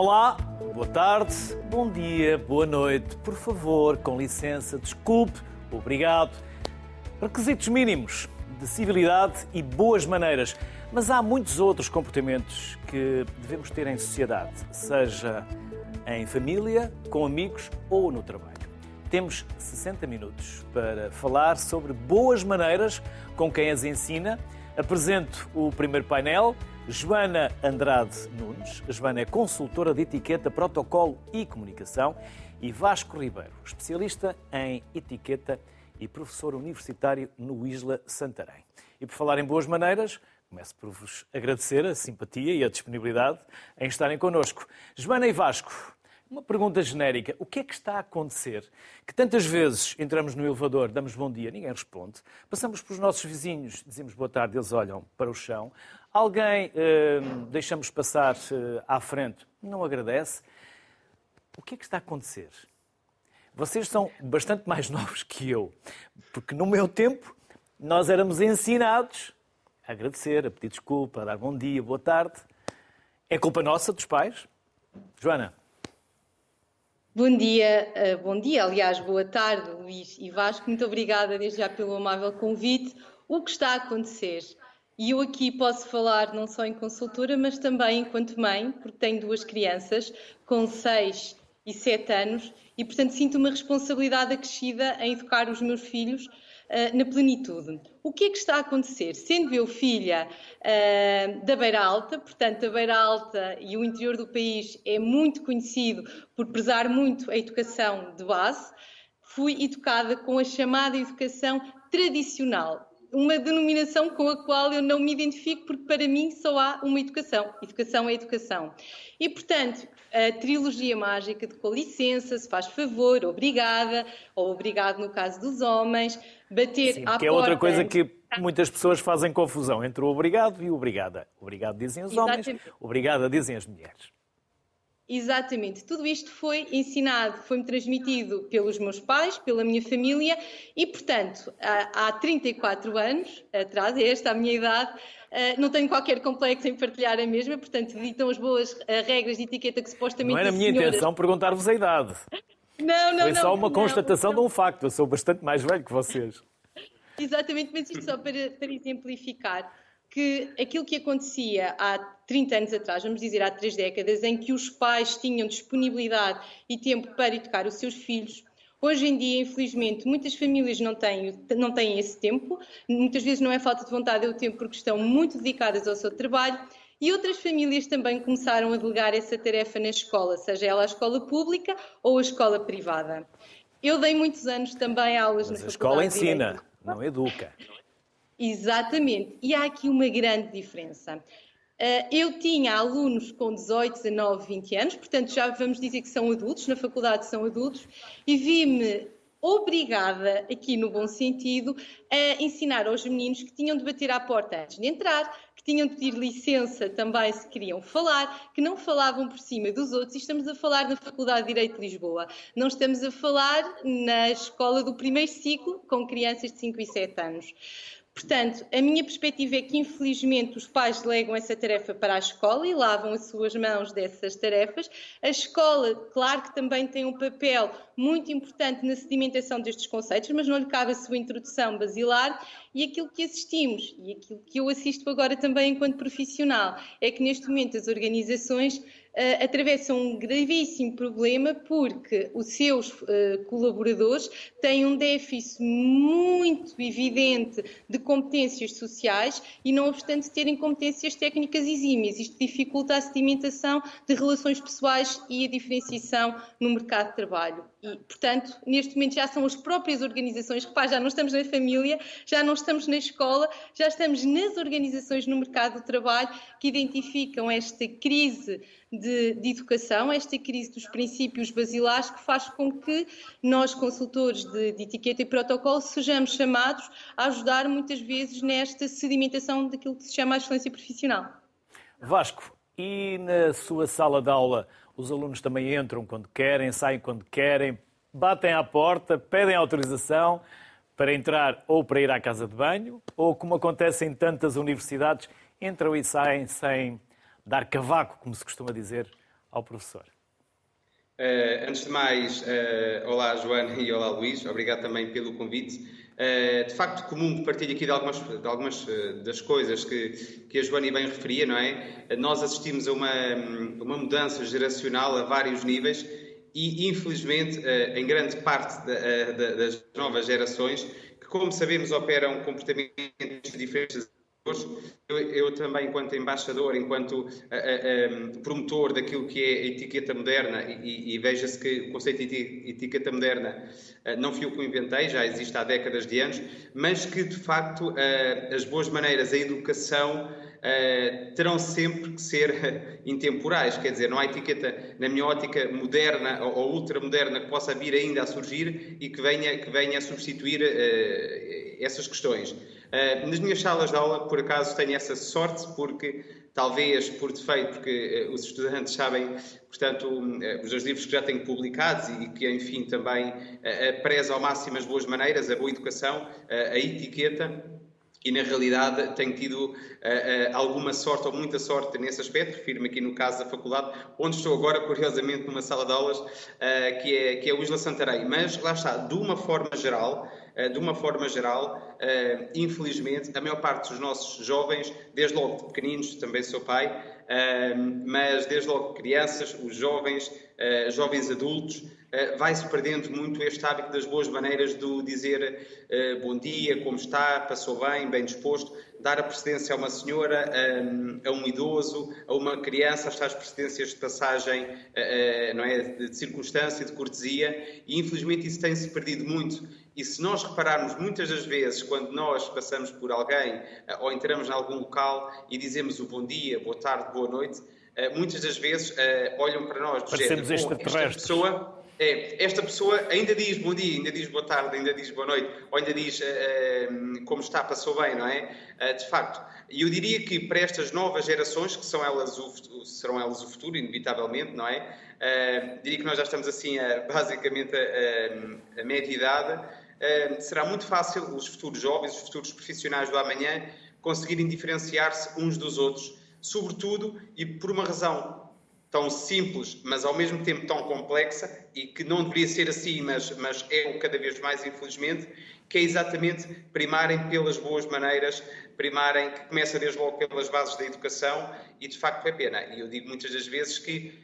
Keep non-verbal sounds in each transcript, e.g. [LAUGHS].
Olá, boa tarde, bom dia, boa noite. Por favor, com licença, desculpe, obrigado. Requisitos mínimos de civilidade e boas maneiras. Mas há muitos outros comportamentos que devemos ter em sociedade, seja em família, com amigos ou no trabalho. Temos 60 minutos para falar sobre boas maneiras com quem as ensina. Apresento o primeiro painel. Joana Andrade Nunes. Joana é consultora de etiqueta, protocolo e comunicação. E Vasco Ribeiro, especialista em etiqueta e professor universitário no Isla Santarém. E por falar em boas maneiras, começo por vos agradecer a simpatia e a disponibilidade em estarem connosco. Joana e Vasco, uma pergunta genérica. O que é que está a acontecer? Que tantas vezes entramos no elevador, damos bom dia, ninguém responde. Passamos pelos nossos vizinhos, dizemos boa tarde, eles olham para o chão. Alguém eh, deixamos passar eh, à frente, não agradece. O que é que está a acontecer? Vocês são bastante mais [LAUGHS] novos que eu, porque no meu tempo nós éramos ensinados a agradecer, a pedir desculpa, a dar bom dia, boa tarde. É culpa nossa, dos pais? Joana? Bom dia, eh, bom dia, aliás, boa tarde, Luís e Vasco. Muito obrigada desde já pelo amável convite. O que está a acontecer? E eu aqui posso falar não só em consultora, mas também enquanto mãe, porque tenho duas crianças com 6 e 7 anos e, portanto, sinto uma responsabilidade acrescida em educar os meus filhos uh, na plenitude. O que é que está a acontecer? Sendo eu filha uh, da Beira Alta, portanto, a Beira Alta e o interior do país é muito conhecido por prezar muito a educação de base, fui educada com a chamada educação tradicional, uma denominação com a qual eu não me identifico, porque para mim só há uma educação. Educação é educação. E, portanto, a trilogia mágica de com licença, se faz favor, obrigada, ou obrigado no caso dos homens, bater Sim, à que é outra coisa que muitas pessoas fazem confusão entre o obrigado e o obrigada. Obrigado dizem os homens, Exatamente. obrigada dizem as mulheres. Exatamente, tudo isto foi ensinado, foi-me transmitido pelos meus pais, pela minha família e, portanto, há 34 anos atrás, esta a minha idade, eh, não tenho qualquer complexo em partilhar a mesma, portanto, ditam as boas eh, regras de etiqueta que supostamente. Não era a minha senhoras... intenção perguntar-vos a idade. Não, não, Foi não. só uma não, constatação não. de um facto, eu sou bastante mais velho que vocês. Exatamente, mas isto só para, para exemplificar que aquilo que acontecia há 30 anos atrás, vamos dizer há três décadas, em que os pais tinham disponibilidade e tempo para educar os seus filhos, Hoje em dia, infelizmente, muitas famílias não têm, não têm esse tempo, muitas vezes não é falta de vontade, é o tempo porque estão muito dedicadas ao seu trabalho e outras famílias também começaram a delegar essa tarefa na escola, seja ela a escola pública ou a escola privada. Eu dei muitos anos também aulas Mas na a escola ensina, não educa. Exatamente. E há aqui uma grande diferença. Eh, eu tinha alunos com 18, 19, 20 anos, portanto já vamos dizer que são adultos, na faculdade são adultos, e vi-me obrigada, aqui no bom sentido, a ensinar aos meninos que tinham de bater à porta antes de entrar, que tinham de pedir licença também se queriam falar, que não falavam por cima dos outros, e estamos a falar na Faculdade de Direito de Lisboa. Não estamos a falar na escola do primeiro ciclo, com crianças de 5 e 7 anos. Portanto, a minha perspectiva é que, infelizmente, os pais delegam essa tarefa para a escola e lavam as suas mãos dessas tarefas. A escola, claro que também tem um papel muito importante na sedimentação destes conceitos, mas não lhe cabe a sua introdução basilar. E aquilo que assistimos, e aquilo que eu assisto agora também enquanto profissional, é que neste momento as organizações uh, atravessam um gravíssimo problema porque os seus uh, colaboradores têm um déficit muito evidente de competências sociais e, não obstante terem competências técnicas exímias. Isto dificulta a sedimentação de relações pessoais e a diferenciação no mercado de trabalho. E, portanto, neste momento já são as próprias organizações, repare, já não estamos na família, já não estamos na escola, já estamos nas organizações no mercado do trabalho que identificam esta crise de, de, educação, esta crise dos princípios basilares que faz com que nós, consultores de, de etiqueta e protocolo, sejamos chamados a ajudar muitas vezes nesta sedimentação daquilo que se chama a excelência profissional. Vasco, e na sua sala de aula os alunos também entram quando querem, saem quando querem, batem à porta, pedem autorização para entrar ou para ir à casa de banho, ou como acontece em tantas universidades, entram e saem sem dar cavaco, como se costuma dizer, ao professor. Uh, antes de mais, uh, olá Joana e olá Luís, obrigado também pelo convite. Uh, de facto, comum que partilhe aqui de algumas, de algumas das coisas que, que a Joana bem referia, não é? nós assistimos a uma, uma mudança geracional a vários níveis e, infelizmente, em grande parte da, da, das novas gerações, que, como sabemos, operam comportamentos diferentes eu, eu, também, enquanto embaixador, enquanto uh, uh, promotor daquilo que é a etiqueta moderna, e, e veja-se que o conceito de etiqueta moderna uh, não fui eu que o inventei, já existe há décadas de anos, mas que de facto as boas maneiras, a educação terão sempre que ser [LAUGHS] intemporais, quer dizer, não há etiqueta, na minha ótica, moderna ou, ou ultramoderna que possa vir ainda a surgir e que venha, que venha a substituir essas questões. Uh, nas minhas salas de aula, por acaso, tenho essa sorte, porque talvez por defeito, porque uh, os estudantes sabem, portanto, uh, os livros que já tenho publicados e, que, enfim, também preza ao máximo as boas maneiras, a boa educação, a etiqueta, e na realidade tenho tido uh, uh, alguma sorte ou muita sorte nesse aspecto, refiro-me aqui no caso da faculdade, onde estou agora, curiosamente, numa sala de aulas, uh, que, é, que é o Isla Santarém. Mas lá está, de uma forma geral, de uma forma geral, infelizmente, a maior parte dos nossos jovens, desde logo de pequeninos, também sou pai, mas desde logo crianças, os jovens, jovens adultos, vai-se perdendo muito este hábito das boas maneiras de dizer bom dia, como está, passou bem, bem disposto, dar a precedência a uma senhora, a um idoso, a uma criança, as tais precedências de passagem, não é, de circunstância, de cortesia, e infelizmente isso tem-se perdido muito. E se nós repararmos muitas das vezes, quando nós passamos por alguém ou entramos em algum local e dizemos o bom dia, boa tarde, boa noite, muitas das vezes olham para nós do Parecemos género, esta pessoa é, esta pessoa ainda diz bom dia, ainda diz boa tarde, ainda diz boa noite, ou ainda diz uh, uh, como está, passou bem, não é? Uh, de facto, e eu diria que para estas novas gerações, que são elas o, serão elas o futuro, inevitavelmente, não é? diria que nós já estamos assim, a, [LAUGHS] basicamente, a, a, a média idade, será muito fácil os futuros jovens, os futuros profissionais do amanhã, conseguirem diferenciar-se uns dos outros, sobretudo e por uma razão tão simples, mas ao mesmo tempo tão complexa e que não deveria ser assim, mas, mas é o cada vez mais, infelizmente, que é exatamente primarem pelas boas maneiras, primarem, que começa desde logo pelas bases da educação e de facto é pena. E eu digo muitas das vezes que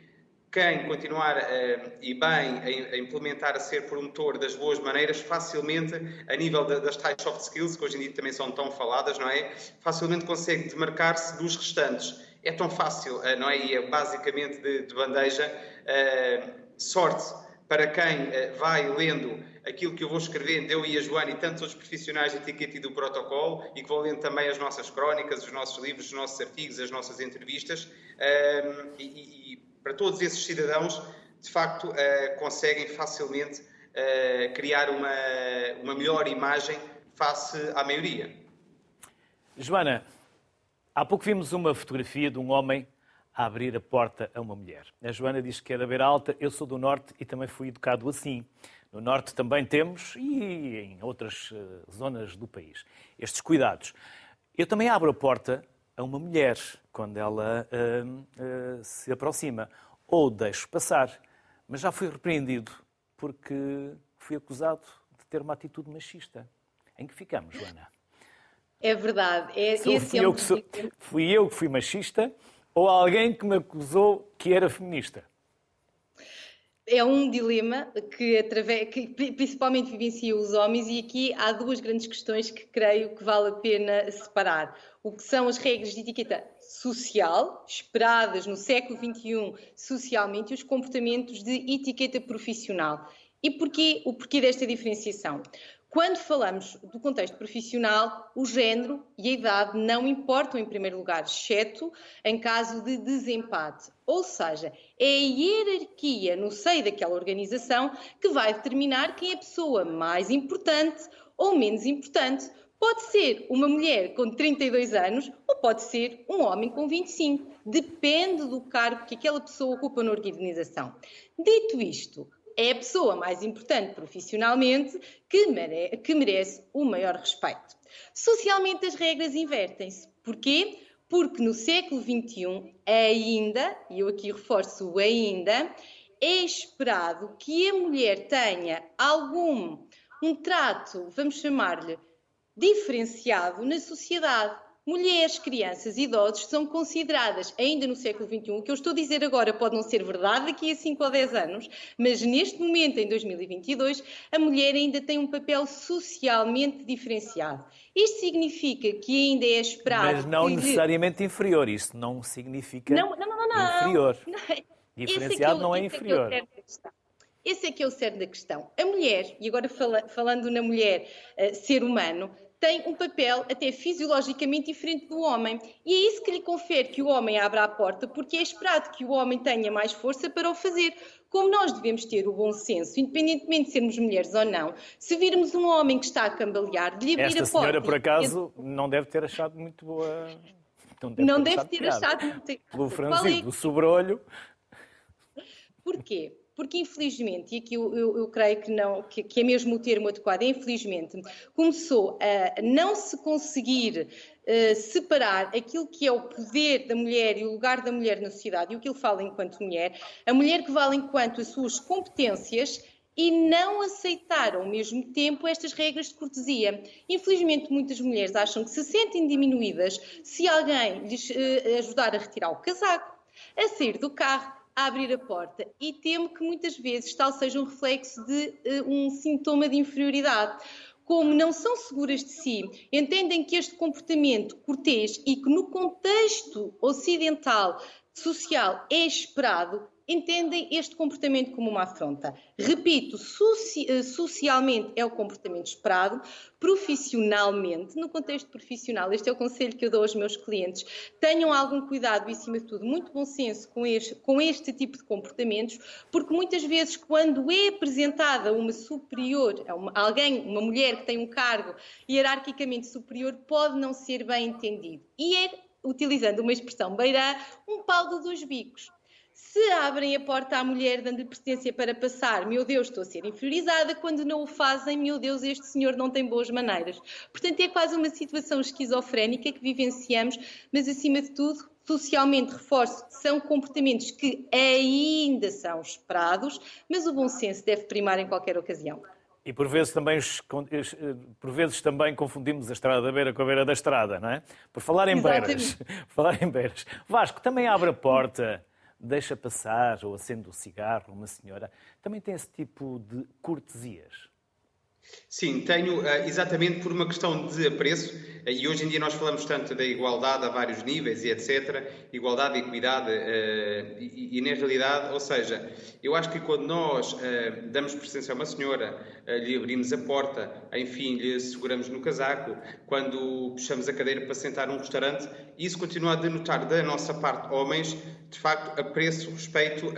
quem continuar uh, e bem a, a, implementar, a ser promotor das boas maneiras, facilmente, a nível das tais soft skills, que hoje em dia também são tão faladas, não é? Facilmente consegue demarcar-se dos restantes é tão fácil, eh, não é? E é basicamente de, de bandeja. Uh, sorte para quem vai lendo aquilo que eu vou escrevendo, eu e a Joana e tantos outros profissionais de etiqueta e do protocolo, e que vão lendo também as nossas crónicas, os nossos livros, os nossos artigos, as nossas entrevistas, e, e, para todos esses cidadãos, de facto, conseguem facilmente criar uma, uma melhor imagem face à maioria. Joana, Há pouco vimos uma fotografia de um homem a abrir a porta a uma mulher. A Joana diz que é da Beira Alta, eu sou do Norte e também fui educado assim. No Norte também temos, e em outras uh, zonas do país, estes cuidados. Eu também abro a porta a uma mulher quando ela uh, uh, se aproxima, ou deixo passar, mas já fui repreendido porque fui acusado de ter uma atitude machista. Em que ficamos, Joana? É verdade. É, fui, esse é eu que sou, fui eu que fui machista ou alguém que me acusou que era feminista? É um dilema que, através, que principalmente vivencia os homens, e aqui há duas grandes questões que creio que vale a pena separar. O que são as regras de etiqueta social, esperadas no século XXI socialmente, e os comportamentos de etiqueta profissional. E porquê, o porquê desta diferenciação? Quando falamos do contexto profissional, o género e a idade não importam em primeiro lugar, exceto em caso de desempate. Ou seja, é a hierarquia no seio daquela organização que vai determinar quem é a pessoa mais importante ou menos importante. Pode ser uma mulher com 32 anos ou pode ser um homem com 25. Depende do cargo que aquela pessoa ocupa na organização. Dito isto, é a pessoa mais importante profissionalmente que, mere que merece o maior respeito. Socialmente, as regras invertem-se. Porquê? porque no século XXI ainda, e eu aqui reforço o ainda, é esperado que a mulher tenha algum um trato, vamos chamar-lhe, diferenciado na sociedade. Mulheres, crianças e idosos são consideradas, ainda no século XXI, o que eu estou a dizer agora pode não ser verdade daqui a 5 ou 10 anos, mas neste momento, em 2022, a mulher ainda tem um papel socialmente diferenciado. Isto significa que ainda é esperado. Mas não necessariamente inferior, isso não significa não, não, não, não. inferior. Não. Diferenciado é não é, é inferior. Esse é que é o cerne da questão. A mulher, e agora falando na mulher, uh, ser humano, tem um papel até fisiologicamente diferente do homem. E é isso que lhe confere que o homem abra a porta, porque é esperado que o homem tenha mais força para o fazer. Como nós devemos ter o bom senso, independentemente de sermos mulheres ou não, se virmos um homem que está a cambalear, de lhe abrir Esta a porta. senhora, por acaso, não deve ter achado muito boa. Não deve não ter, deve achado, ter achado muito. Pelo franzino é? do sobrolho. Porquê? Porque infelizmente, e aqui eu, eu, eu creio que, não, que, que, é mesmo o termo adequado, infelizmente, começou a não se conseguir uh, separar aquilo que é o poder da mulher e o lugar da mulher na sociedade e o que ele fala enquanto mulher, a mulher que vale enquanto as suas competências e não aceitar ao mesmo tempo estas regras de cortesia. Infelizmente, muitas mulheres acham que se sentem diminuídas se alguém lhes uh, ajudar a retirar o casaco, a sair do carro, a abrir a porta e temo que muitas vezes tal seja um reflexo de uh, um sintoma de inferioridade. Como não são seguras de si, entendem que este comportamento cortês e que no contexto ocidental social é esperado, entendem este comportamento como uma afronta. Repito, eh, socialmente é o comportamento esperado, profissionalmente, no contexto profissional, este é o conselho que eu dou aos meus clientes, tenham algum cuidado e, acima de tudo, muito bom senso com este, com este tipo de comportamentos, porque muitas vezes, quando é apresentada uma superior, uma, alguém, uma mulher que tem um cargo hierarquicamente superior, pode não ser bem entendido. E é, utilizando uma expressão beirá, um pau de dois bicos. Se abrem a porta à mulher dando-lhe pertença para passar, meu Deus, estou a ser inferiorizada. Quando não o fazem, meu Deus, este senhor não tem boas maneiras. Portanto, é quase uma situação esquizofrénica que vivenciamos, mas acima de tudo, socialmente reforço, são comportamentos que ainda são esperados, mas o bom senso deve primar em qualquer ocasião. E por vezes também, por vezes também confundimos a estrada da beira com a beira da estrada, não é? Por falar em beiras. [LAUGHS] Por falar em beiras. Vasco, também abre a porta deixa passar ou acende o cigarro uma senhora, também tem esse tipo de cortesias? Sim, tenho eh, exatamente por uma questão de apreço, eh, e hoje em dia nós falamos tanto da igualdade a vários níveis e etc., igualdade e equidade, e, na realidade, ou seja, eu acho que quando nós damos presença a uma senhora, lhe abrimos a porta, enfim, lhe seguramos no casaco, quando puxamos a cadeira para sentar num restaurante, isso continua a denotar da nossa parte, homens, de facto, apreço, respeito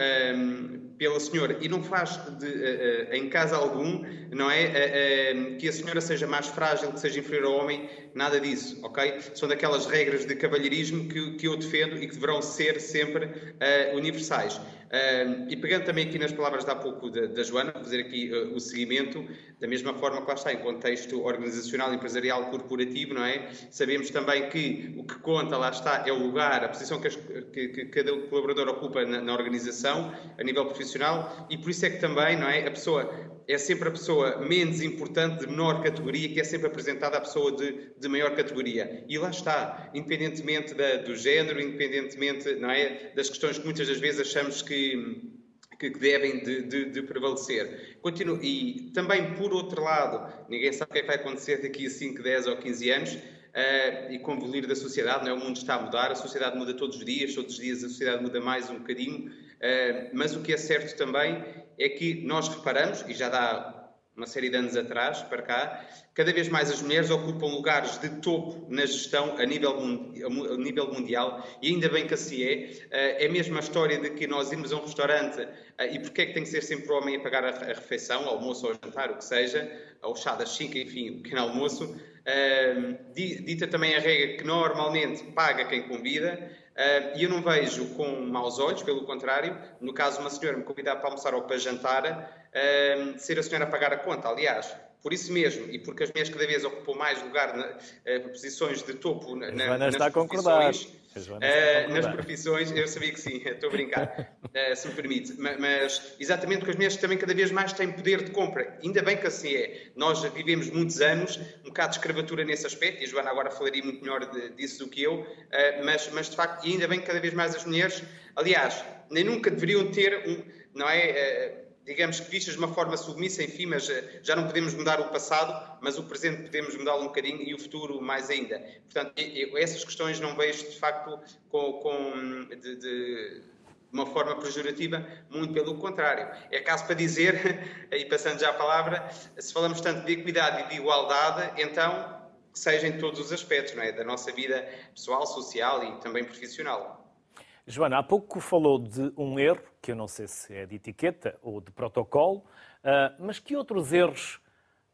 pela senhora. E não faz de, uh, uh, em caso algum, não é? Uh, que a senhora seja mais frágil, que seja inferior ao homem, nada disso, ok? São daquelas regras de cavalheirismo que, que eu defendo e que deverão ser sempre universais. Uh, e pegando também aqui nas palavras de há pouco da, da Joana, fazer aqui uh, o seguimento, da mesma forma que lá está, em contexto organizacional, empresarial, corporativo, não é? Sabemos também que o que conta, lá está, é o lugar, a posição que, as, que, que cada colaborador ocupa na, na, organização, a nível profissional, e por isso é que também, não é? A pessoa é sempre a pessoa menos importante, de menor categoria, que é sempre apresentada a pessoa de, de maior categoria. E lá está, independentemente da, do género, independentemente, não é? Das questões que muitas das vezes achamos que que, devem de, de, de prevalecer. Continuo, e também, por outro lado, ninguém sabe o que é que vai acontecer daqui a 5, 10 ou 15 anos, uh, e com o da sociedade, não é? o mundo está a mudar, a sociedade muda todos os dias, todos os dias a sociedade muda mais um bocadinho, uh, mas o que é certo também é que nós reparamos, e já dá uma série de anos atrás, para cá, cada vez mais as mulheres ocupam lugares de topo na gestão a nível, a nível mundial e ainda bem que assim é. Eh, é mesmo a história de que nós irmos a um restaurante eh, e porque é que tem que ser sempre o homem a pagar a refeição, almoço ou jantar, o que seja, ou chá das 5, enfim, o pequeno almoço. Eh, dita também a regra que normalmente paga quem convida, e eu não vejo com maus olhos, pelo contrário, no caso uma senhora me convidar para almoçar ou para jantar, ser a senhora a pagar a conta. Aliás, Por isso mesmo, e porque as mulheres cada vez ocupam mais lugar, na, uh, posições de topo na, na, nas está profissões, uh, nas profissões, eu sabia que sim, [LAUGHS] estou a brincar, uh, se me permite, mas, mas, exatamente porque as mulheres também cada vez mais têm poder de compra, ainda bem que assim é. Nós vivemos muitos anos, um bocado de escravatura nesse aspecto, e a Joana agora falaria muito melhor de, disso do que eu, uh, mas, mas de facto, ainda bem que cada vez mais as mulheres, aliás, nem nunca deveriam ter um, não é? Digamos que vistas de uma forma submissa, enfim, mas eh, já não podemos mudar o passado, mas o presente podemos mudá-lo um bocadinho e o futuro mais ainda. Portanto, eu, essas questões não vejo, de facto, com, com de, de, uma forma pejorativa, muito pelo contrário. É caso para dizer, [LAUGHS] e passando já a palavra, se falamos tanto de equidade e de igualdade, então seja em todos os aspectos, não é? Da nossa vida pessoal, social e também profissional. Joana, há pouco falou de um erro, que eu não sei se é de etiqueta ou de protocolo, ah, mas que outros erros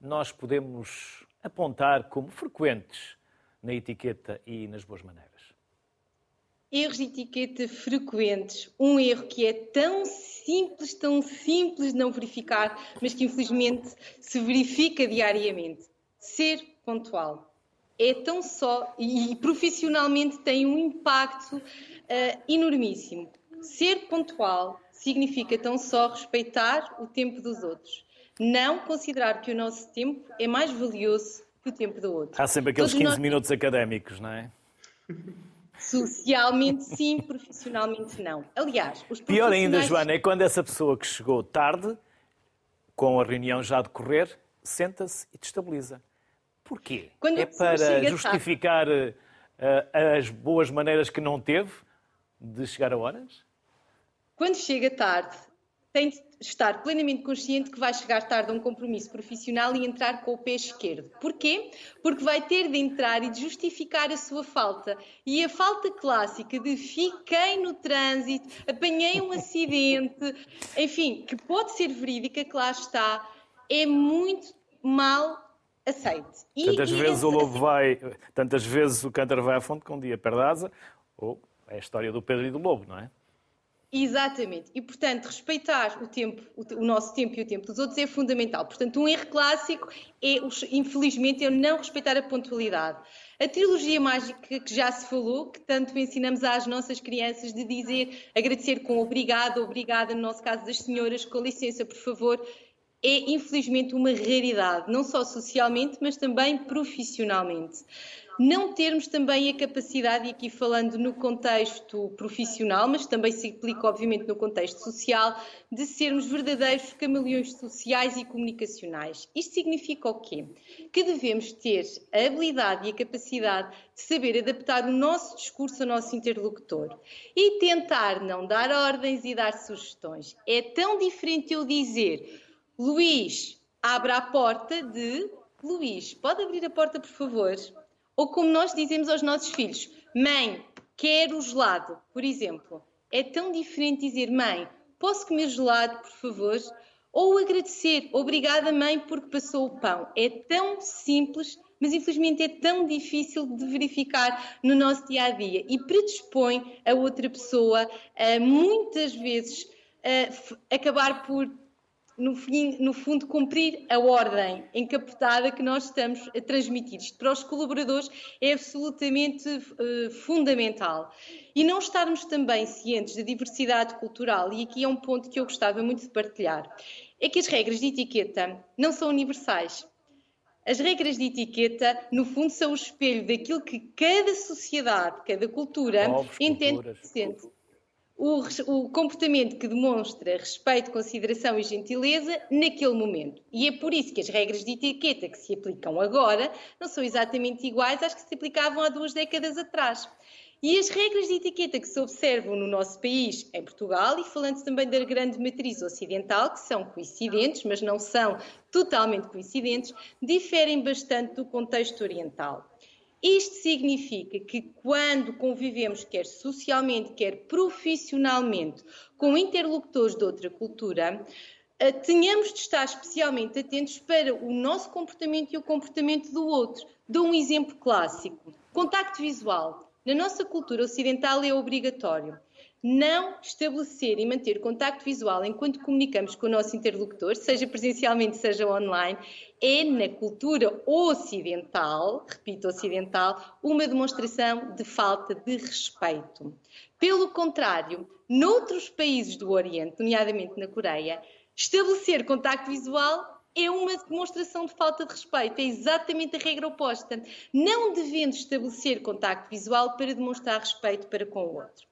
nós podemos apontar como frequentes na etiqueta e nas boas maneiras? Erros de etiqueta frequentes. Um erro que é tão simples, tão simples de não verificar, mas que infelizmente se verifica diariamente. Ser pontual. É tão só e profissionalmente tem um impacto uh, enormíssimo. Ser pontual significa tão só respeitar o tempo dos outros. Não considerar que o nosso tempo é mais valioso que o tempo do outro. Há sempre aqueles Todos 15 nós... minutos académicos, não é? Socialmente sim, profissionalmente não. Aliás, os Pior ainda, Joana, é quando essa pessoa que chegou tarde, com a reunião já a decorrer, senta-se e destabiliza. Porquê? Quando é para justificar. Eh, as boas maneiras que não teve? de chegar a horas? Quando chega tarde, tem de estar plenamente consciente que vai chegar tarde a um compromisso profissional e entrar com o pé esquerdo. Porquê? Porque vai ter de entrar e de justificar a sua falta. E a falta clássica de fiquei no trânsito, apanhei um acidente, [LAUGHS] enfim, que pode ser verídica, que lá está, é muito mal aceite. E, tantas e vezes esse... o lobo vai, tantas vezes o cântaro vai à fonte com um dia perde a asa, ou é a história do Pedro e do Lobo, não é? Exatamente. E, portanto, respeitar o tempo, o nosso tempo e o tempo dos outros é fundamental. Portanto, um erro clássico é, infelizmente, é não respeitar a pontualidade. A trilogia mágica que já se falou, que tanto ensinamos às nossas crianças de dizer, agradecer com obrigado, obrigada, no nosso caso das senhoras, com licença, por favor, é infelizmente uma raridade, não só socialmente, mas também profissionalmente não termos também a capacidade, e aqui falando no contexto profissional, mas também se aplica obviamente no contexto social, de sermos verdadeiros camaleões sociais e comunicacionais. Isto significa o quê? Que devemos ter a habilidade e a capacidade de saber adaptar o nosso discurso ao nosso interlocutor e tentar não dar ordens e dar sugestões. É tão diferente eu dizer, Luís, abra a porta de Luís, pode abrir a porta, por favor? Ou como nós dizemos aos nossos filhos, mãe, quero gelado, por exemplo. É tão diferente dizer, mãe, posso comer gelado, por favor? Ou agradecer, obrigada, mãe, porque passou o pão. É tão simples, mas infelizmente é tão difícil de verificar no nosso dia a dia e predispõe a outra pessoa a muitas vezes a acabar por no, fim, no fundo, cumprir a ordem encapotada que nós estamos a transmitir. Isto para os colaboradores é absolutamente uh, fundamental. E não estarmos também cientes da diversidade cultural, e aqui é um ponto que eu gostava muito de partilhar, é que as regras de etiqueta não são universais. As regras de etiqueta, no fundo, são o espelho daquilo que cada sociedade, cada cultura Povos, entende culturas o, o, comportamento que demonstra respeito, consideração e gentileza naquele momento. E é por isso que as regras de etiqueta que se aplicam agora não são exatamente iguais às que se aplicavam há duas décadas atrás. E as regras de etiqueta que se observam no nosso país, em Portugal, e falando também da grande matriz ocidental, que são coincidentes, mas não são totalmente coincidentes, diferem bastante do contexto oriental. Isto significa que quando convivemos, quer socialmente, quer profissionalmente, com interlocutores de outra cultura, eh, tenhamos de estar especialmente atentos para o nosso comportamento e o comportamento do outro. Dou um exemplo clássico: contacto visual. Na nossa cultura ocidental é obrigatório. Não estabelecer e manter contacto visual enquanto comunicamos com o nosso interlocutor, seja presencialmente, seja online, é na cultura ocidental, repito, ocidental, uma demonstração de falta de respeito. Pelo contrário, noutros países do Oriente, nomeadamente na Coreia, estabelecer contacto visual é uma demonstração de falta de respeito, é exatamente a regra oposta. Não devendo estabelecer contacto visual para demonstrar respeito para com o outro.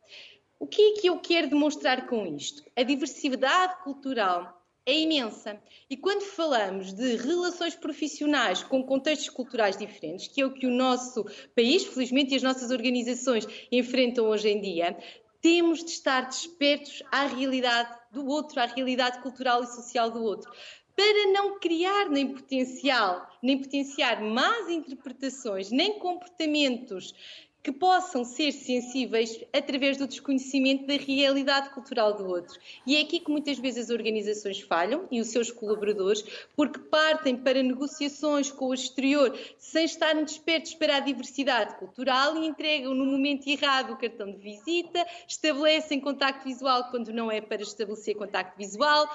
O que é que eu quero demonstrar com isto? A diversidade cultural é imensa. E quando falamos de relações profissionais com contextos culturais diferentes, que é o que o nosso país, felizmente, e as nossas organizações enfrentam hoje em dia, temos de estar despertos à realidade do outro, à realidade cultural e social do outro, para não criar nem potencial, nem potenciar más interpretações, nem comportamentos que possam ser sensíveis através do desconhecimento da realidade cultural do outro. E é aqui que muitas vezes as organizações falham e os seus colaboradores, porque partem para negociações com o exterior sem estarem despertos para a diversidade cultural e entregam no momento errado o cartão de visita, estabelecem contacto visual quando não é para estabelecer contacto visual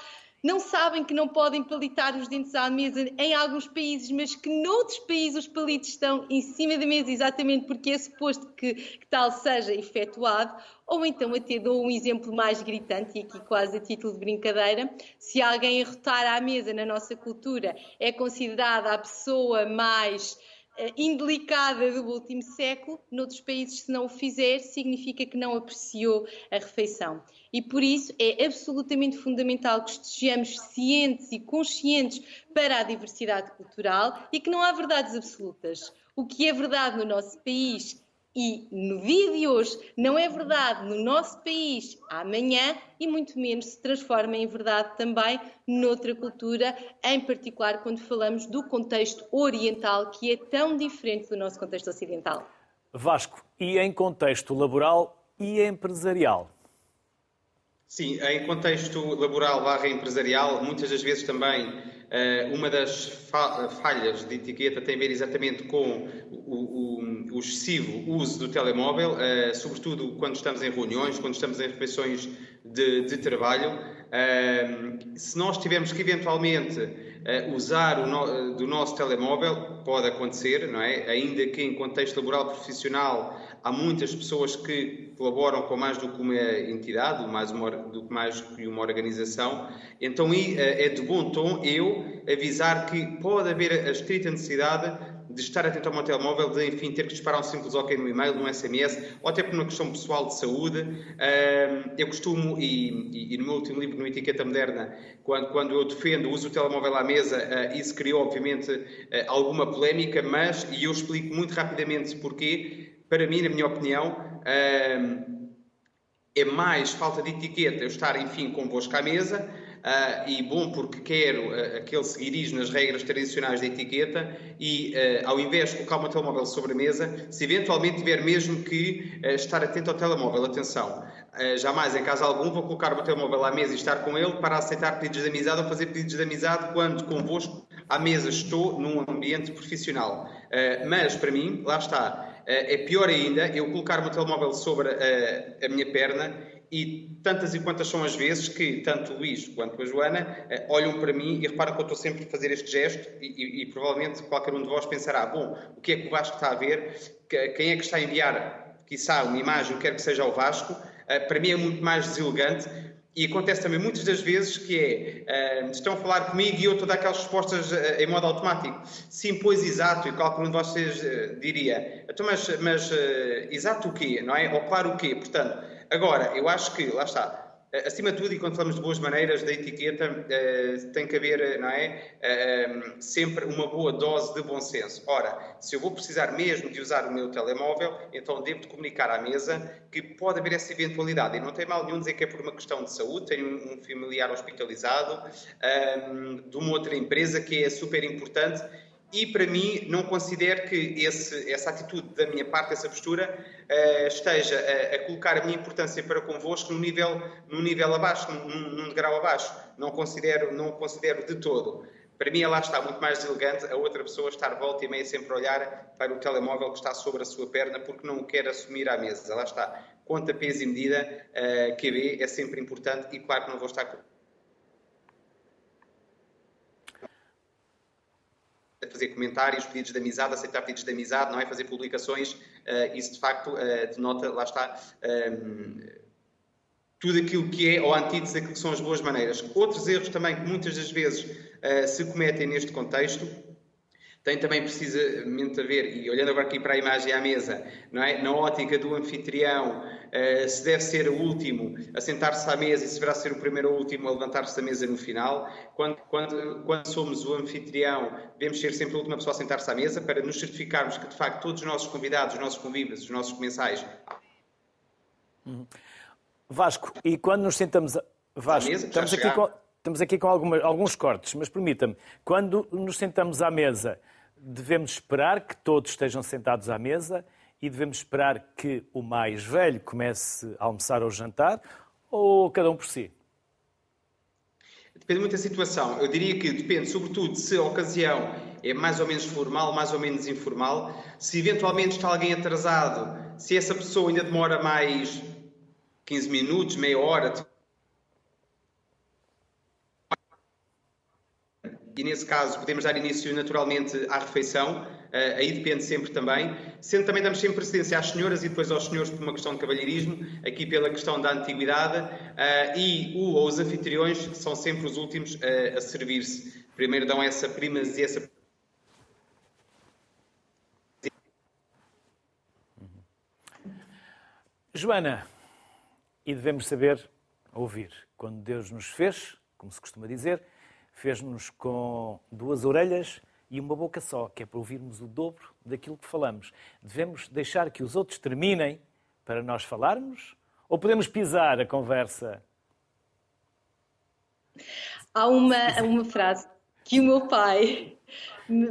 não sabem que não podem palitar os dentes à mesa em alguns países, mas que noutros países os palitos estão em cima da mesa exatamente porque é suposto que, que tal seja efetuado. Ou então até dou um exemplo mais gritante, e aqui quase a título de brincadeira, se alguém arrotar à mesa na nossa cultura é considerada a pessoa mais eh, indelicada do último século, noutros países, se não o fizer, significa que não apreciou a refeição. E por isso é absolutamente fundamental que estejamos cientes e conscientes para a diversidade cultural e que não há verdades absolutas. O que é verdade no nosso país e no dia de hoje não é verdade no nosso país amanhã e muito menos se transforma em verdade também noutra cultura, em particular quando falamos do contexto oriental, que é tão diferente do nosso contexto ocidental. Vasco, e em contexto laboral e empresarial? Sim, em contexto laboral barra empresarial, muitas das vezes também eh, uma das falhas de etiqueta tem a ver exatamente com o, o, o excessivo uso do telemóvel, eh, sobretudo quando estamos em reuniões, quando estamos em refeições de, de trabalho. Eh, se nós tivermos que eventualmente usar o no, do nosso telemóvel, pode acontecer, não é? Ainda que em contexto laboral profissional há muitas pessoas que colaboram com mais do que uma entidade, mais uma, do que mais que uma organização. Então é de bom tom eu avisar que pode haver a estrita necessidade de estar atento ao meu telemóvel, de enfim ter que disparar um simples ok no e-mail, num SMS, ou até por uma questão pessoal de saúde. Eu costumo, e, e no meu último livro, no Etiqueta Moderna, quando, quando eu defendo o uso do telemóvel à mesa, ah, isso criou, obviamente, alguma polémica, mas, e eu explico muito rapidamente porquê, para mim, na minha opinião, é mais falta de etiqueta eu estar, enfim, convosco à mesa, Uh, e bom porque quero uh, aquele seguirismo nas regras tradicionais da etiqueta e uh, ao invés de colocar o meu telemóvel sobre a mesa, se eventualmente tiver mesmo que estar atento ao telemóvel, atenção, jamais em caso algum vou colocar o meu telemóvel à mesa e estar com ele para aceitar pedidos de amizade ou fazer pedidos de amizade quando convosco à mesa estou num ambiente profissional. mas para mim, lá está, é pior ainda eu colocar o meu telemóvel sobre a minha perna e tantas e quantas são as vezes que tanto o Luís quanto a Joana uh, olham para mim e reparam que eu estou sempre a fazer este gesto e, e, e, provavelmente qualquer um de vós pensará, bom, o que é que o Vasco está a ver? Que, quem é que está a enviar, quiçá, uma imagem, quer que seja o Vasco? Para mim é muito mais deselegante e acontece também muitas das vezes que é, uh, estão a falar comigo e eu estou a dar aquelas respostas uh, em modo automático. Sim, pois, exato, e qualquer um de vocês uh, diria, então, mas, mas exato o quê, não é? Ou claro o quê? Portanto, Agora, eu acho que, lá está, acima de tudo, e quando falamos de boas maneiras da etiqueta, eh, tem que haver, não é? Eh, sempre uma boa dose de bom senso. Ora, se eu vou precisar mesmo de usar o meu telemóvel, então devo de comunicar à mesa que pode haver essa eventualidade. E não tem mal nenhum dizer que é por uma questão de saúde, tenho um familiar hospitalizado, eh, de uma outra empresa que é super importante e para mim não considero que esse, essa atitude da minha parte, essa postura, uh, esteja a, a, colocar a minha importância para convosco num nível, num nível abaixo, num, num degrau abaixo. Não considero, não considero de todo. Para mim, ela está muito mais elegante a outra pessoa estar volta e meia sempre a olhar para o telemóvel que está sobre a sua perna porque não o quer assumir à mesa. Lá está. Conta, peso e medida, uh, eh, QB é sempre importante e claro que não vou estar fazer comentários, pedidos de amizade, aceitar pedidos de amizade, não é? Fazer publicações, uh, isso de facto uh, denota, lá está, um, tudo aquilo que é, ou antítese daquilo que são as boas maneiras. Outros erros também que muitas das vezes uh, se cometem neste contexto tem também precisamente a ver, e olhando agora aqui para a imagem à mesa, não é? na ótica do anfitrião, uh, se deve ser o último a sentar-se à mesa e se deverá ser o primeiro ou último a levantar-se da mesa no final. Quando, quando, quando somos o anfitrião, devemos ser sempre a última pessoa a sentar-se à mesa para nos certificarmos que, de facto, todos os nossos convidados, os nossos convívios, os nossos comensais. Uhum. Vasco, e quando nos sentamos. A... Vasco, mesa, estamos, aqui com, estamos aqui com alguma, alguns cortes, mas permita-me, quando nos sentamos à mesa devemos esperar que todos estejam sentados à mesa e devemos esperar que o mais velho comece a almoçar ou jantar ou cada um por si? Depende muito da situação. Eu diria que depende, sobretudo, se a ocasião é mais ou menos formal, mais ou menos informal. Se eventualmente está alguém atrasado, se essa pessoa ainda demora mais 15 minutos, meia hora, e nesse caso podemos dar início naturalmente à refeição, uh, aí depende sempre também, sendo também damos sempre precedência às senhoras e depois aos senhores por uma questão de cavalheirismo, aqui pela questão da antiguidade, uh, e o ou os anfitriões são sempre os últimos uh, a servir-se. Primeiro dão essa primazia, essa Joana, e devemos saber ouvir. Quando Deus nos fez, como se costuma dizer, fez-nos com duas orelhas e uma boca só, que é para ouvirmos o dobro daquilo que falamos. Devemos deixar que os outros terminem para nós falarmos? Ou podemos pisar a conversa? Há uma, uma frase que o meu pai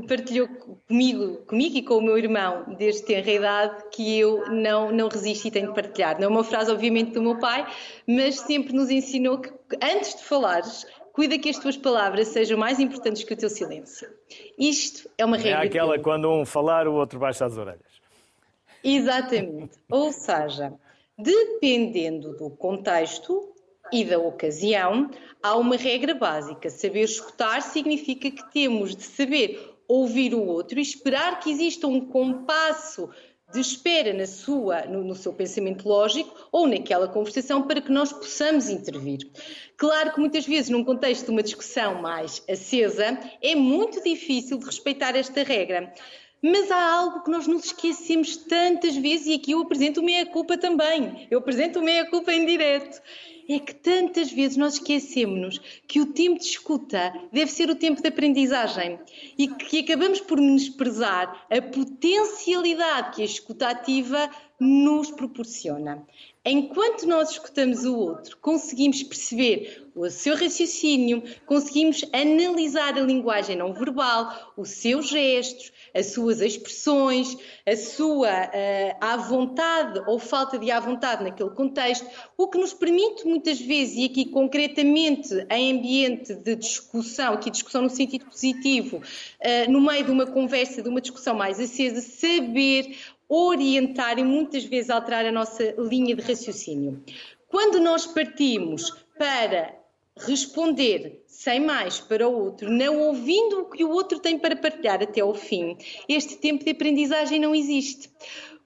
partilhou comigo, comigo e com o meu irmão desde tenra idade que eu não, não resisto e tenho de partilhar. Não é uma frase, obviamente, do meu pai, mas sempre nos ensinou que antes de falares, Cuida que as tuas palavras sejam mais importantes que o teu silêncio. Isto é uma regra. É aquela quando um falar, o outro baixa as orelhas. Exatamente. [LAUGHS] Ou seja, dependendo do contexto e da ocasião, há uma regra básica. Saber escutar significa que temos de saber ouvir o outro e esperar que exista um compasso espera na sua, no, no, seu pensamento lógico ou naquela conversação para que nós possamos intervir. Claro que muitas vezes, num contexto de uma discussão mais acesa, é muito difícil de respeitar esta regra. Mas há algo que nós nos esquecemos tantas vezes, e aqui eu apresento o meia-culpa também. Eu apresento o meia-culpa em direto é que tantas vezes nós esquecemos-nos que o tempo de escuta deve ser o tempo de aprendizagem e que acabamos por menosprezar a potencialidade que a escuta ativa nos proporciona. Enquanto nós escutamos o outro, conseguimos perceber o seu raciocínio, conseguimos analisar a linguagem não verbal, os seus gestos, as suas expressões, a sua uh, à vontade ou falta de à vontade naquele contexto, o que nos permite muitas vezes, e aqui concretamente em ambiente de discussão, aqui discussão no sentido positivo, uh, no meio de uma conversa, de uma discussão mais acesa, saber orientar e muitas vezes alterar a nossa linha de raciocínio. Quando nós partimos para responder sem mais para o outro, não ouvindo o que o outro tem para partilhar até ao fim, este tempo de aprendizagem não existe.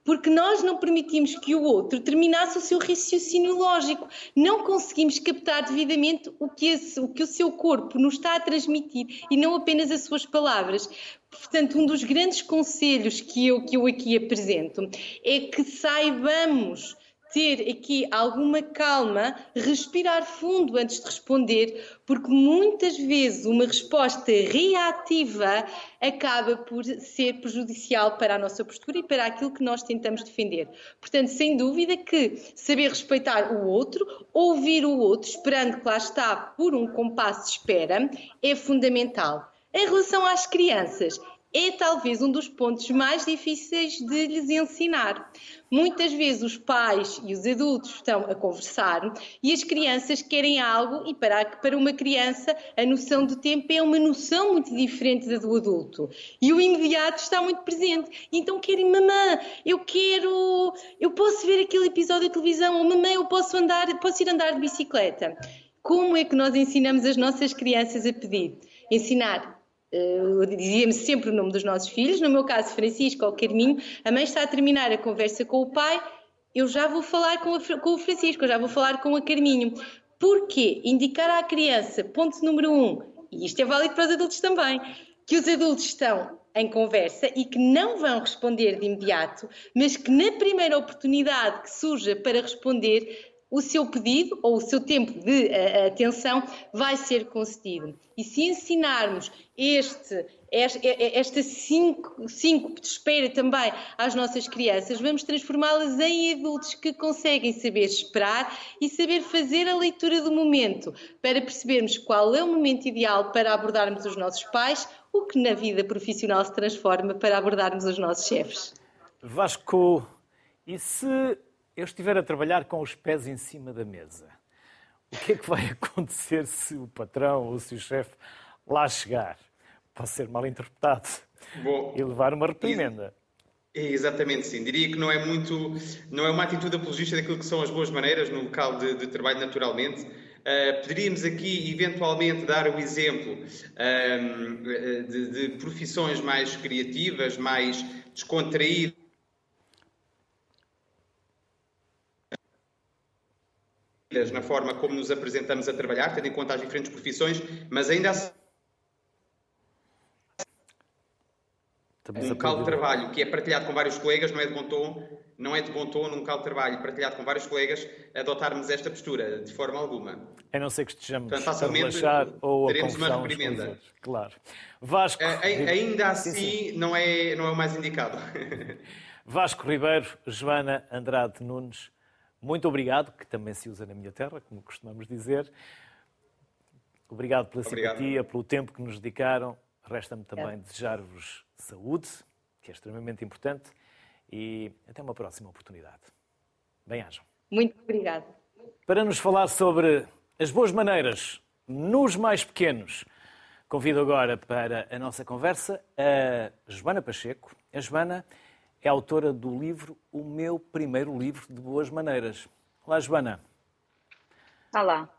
Porque nós não permitimos que o outro terminasse o seu raciocínio lógico. Não conseguimos captar devidamente o que, esse, o que o seu corpo nos está a transmitir e não apenas as suas palavras. Portanto, um dos grandes conselhos que eu, que eu aqui apresento é que saibamos ter aqui alguma calma, respirar fundo antes de responder, porque muitas vezes uma resposta reativa acaba por ser prejudicial para a nossa postura e para aquilo que nós tentamos defender. Portanto, sem dúvida que saber respeitar o outro, ouvir o outro, esperando que lá está por um compasso de espera, é fundamental. Em relação às crianças, é talvez um dos pontos mais difíceis de lhes ensinar. Muitas vezes os pais e os adultos estão a conversar e as crianças querem algo, e para, para uma criança a noção do tempo é uma noção muito diferente da do adulto. E o imediato está muito presente. Então querem, mamã, eu quero, eu posso ver aquele episódio de televisão, ou mamãe, eu posso andar, posso ir andar de bicicleta. Como é que nós ensinamos as nossas crianças a pedir? Ensinar Uh, dizíamos sempre o nome dos nossos filhos, no meu caso Francisco ou Carminho, a mãe está a terminar a conversa com o pai, eu já vou falar com, a, com o Francisco, eu já vou falar com a Carminho. Porquê? Indicar à criança, ponto número um, e isto é válido para os adultos também, que os adultos estão em conversa e que não vão responder de imediato, mas que na primeira oportunidade que surja para responder, o seu pedido ou o seu tempo de uh, atenção vai ser concedido. E se ensinarmos este, esta síncope de espera também às nossas crianças, vamos transformá-las em adultos que conseguem saber esperar e saber fazer a leitura do momento, para percebermos qual é o momento ideal para abordarmos os nossos pais, o que na vida profissional se transforma para abordarmos os nossos chefes. Vasco, e se eu estiver a trabalhar com os pés em cima da mesa, o que é que vai [LAUGHS] acontecer se o patrão ou se o chefe lá chegar? Pode ser mal interpretado Bom, e levar uma reprimenda. Exatamente, sim. Diria que não é muito, não é uma atitude apologista daquilo que são as boas maneiras no local de, de trabalho naturalmente. Uh, poderíamos aqui, eventualmente, dar o exemplo uh, de, de profissões mais criativas, mais descontraídas, na forma como nos apresentamos a trabalhar, tendo em conta as diferentes profissões, mas ainda assim um local de trabalho que é partilhado com vários colegas, não é de bom tom, não é de bom tom num local de trabalho partilhado com vários colegas, adotarmos esta postura, de forma alguma. A não ser que estejamos Portanto, a relaxar ou a teremos uma reprimenda. Claro. Vasco... ainda assim sim, sim. Não, é, não é o mais indicado. [LAUGHS] Vasco Ribeiro, Joana Andrade Nunes, muito obrigado, que também se usa na minha terra, como costumamos dizer. Obrigado pela obrigado. simpatia, pelo tempo que nos dedicaram. Resta-me também é. desejar-vos saúde, que é extremamente importante, e até uma próxima oportunidade. Bem-ajam. Muito obrigado. Para nos falar sobre as boas maneiras nos mais pequenos, convido agora para a nossa conversa a Joana Pacheco. A Joana é autora do livro O Meu Primeiro Livro de Boas Maneiras. Olá, Joana. Olá.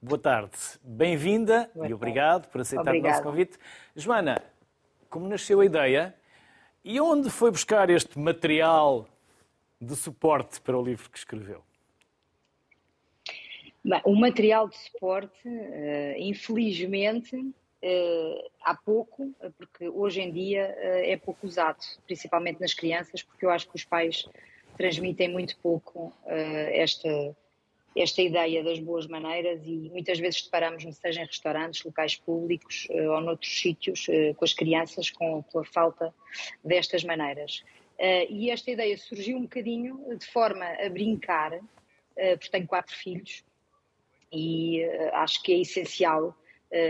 Boa tarde. Bem-vinda e obrigado por aceitar Obrigada. o nosso convite. Joana, como nasceu a ideia e onde foi buscar este material de suporte para o livro que escreveu? Bem, o material de suporte, uh, infelizmente, há pouco, porque hoje em dia uh, é pouco usado, principalmente nas crianças, porque eu acho que os pais transmitem muito pouco esta, esta ideia das boas maneiras e muitas vezes deparamos-nos, seja em restaurantes, locais públicos ou noutros sítios, com as crianças, com, com a falta destas maneiras. E esta ideia surgiu um bocadinho de forma a brincar, porque tenho quatro filhos, e acho que é essencial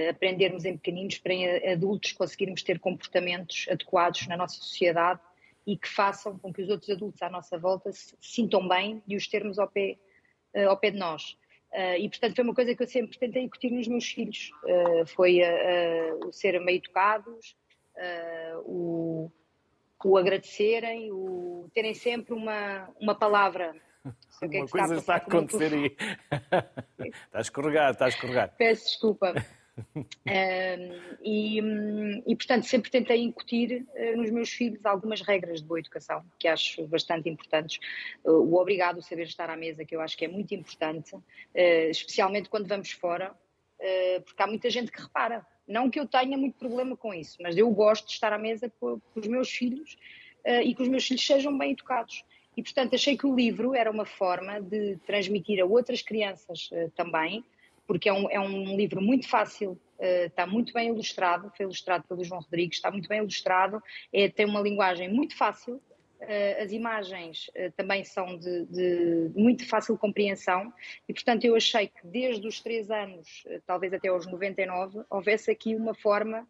aprendermos em pequeninos para em adultos conseguirmos ter comportamentos adequados na nossa sociedade e que façam com que os outros adultos à nossa volta se sintam bem e os termos ao pé, uh, ao pé de nós. Uh, e, portanto, foi uma coisa que eu sempre tentei incutir nos meus filhos. Foi o ser meio educados, o, o agradecerem, o terem sempre uma, uma palavra. Uma que é que coisa está a, está a acontecer aí. [LAUGHS] está a escorregar, está a escorregar. Peço desculpa e, e, portanto, sempre tentei incutir uh, nos meus filhos algumas regras de boa educação, que acho bastante importantes. Uh, o obrigado, o saber estar à mesa, que eu acho que é muito importante, uh, especialmente quando vamos fora, porque há muita gente que repara. Não que eu tenha muito problema com isso, mas eu gosto de estar à mesa com, com os meus filhos e que os meus filhos sejam bem educados. E, portanto, achei que o livro era uma forma de transmitir a outras crianças também porque é um, é um livro muito fácil, uh, está muito bem ilustrado, foi ilustrado pelo João Rodrigues, está muito bem ilustrado, é, tem uma linguagem muito fácil, uh, as imagens uh, também são de, de, muito fácil compreensão e, portanto, eu achei que desde os três anos, talvez até aos 99, houvesse aqui uma forma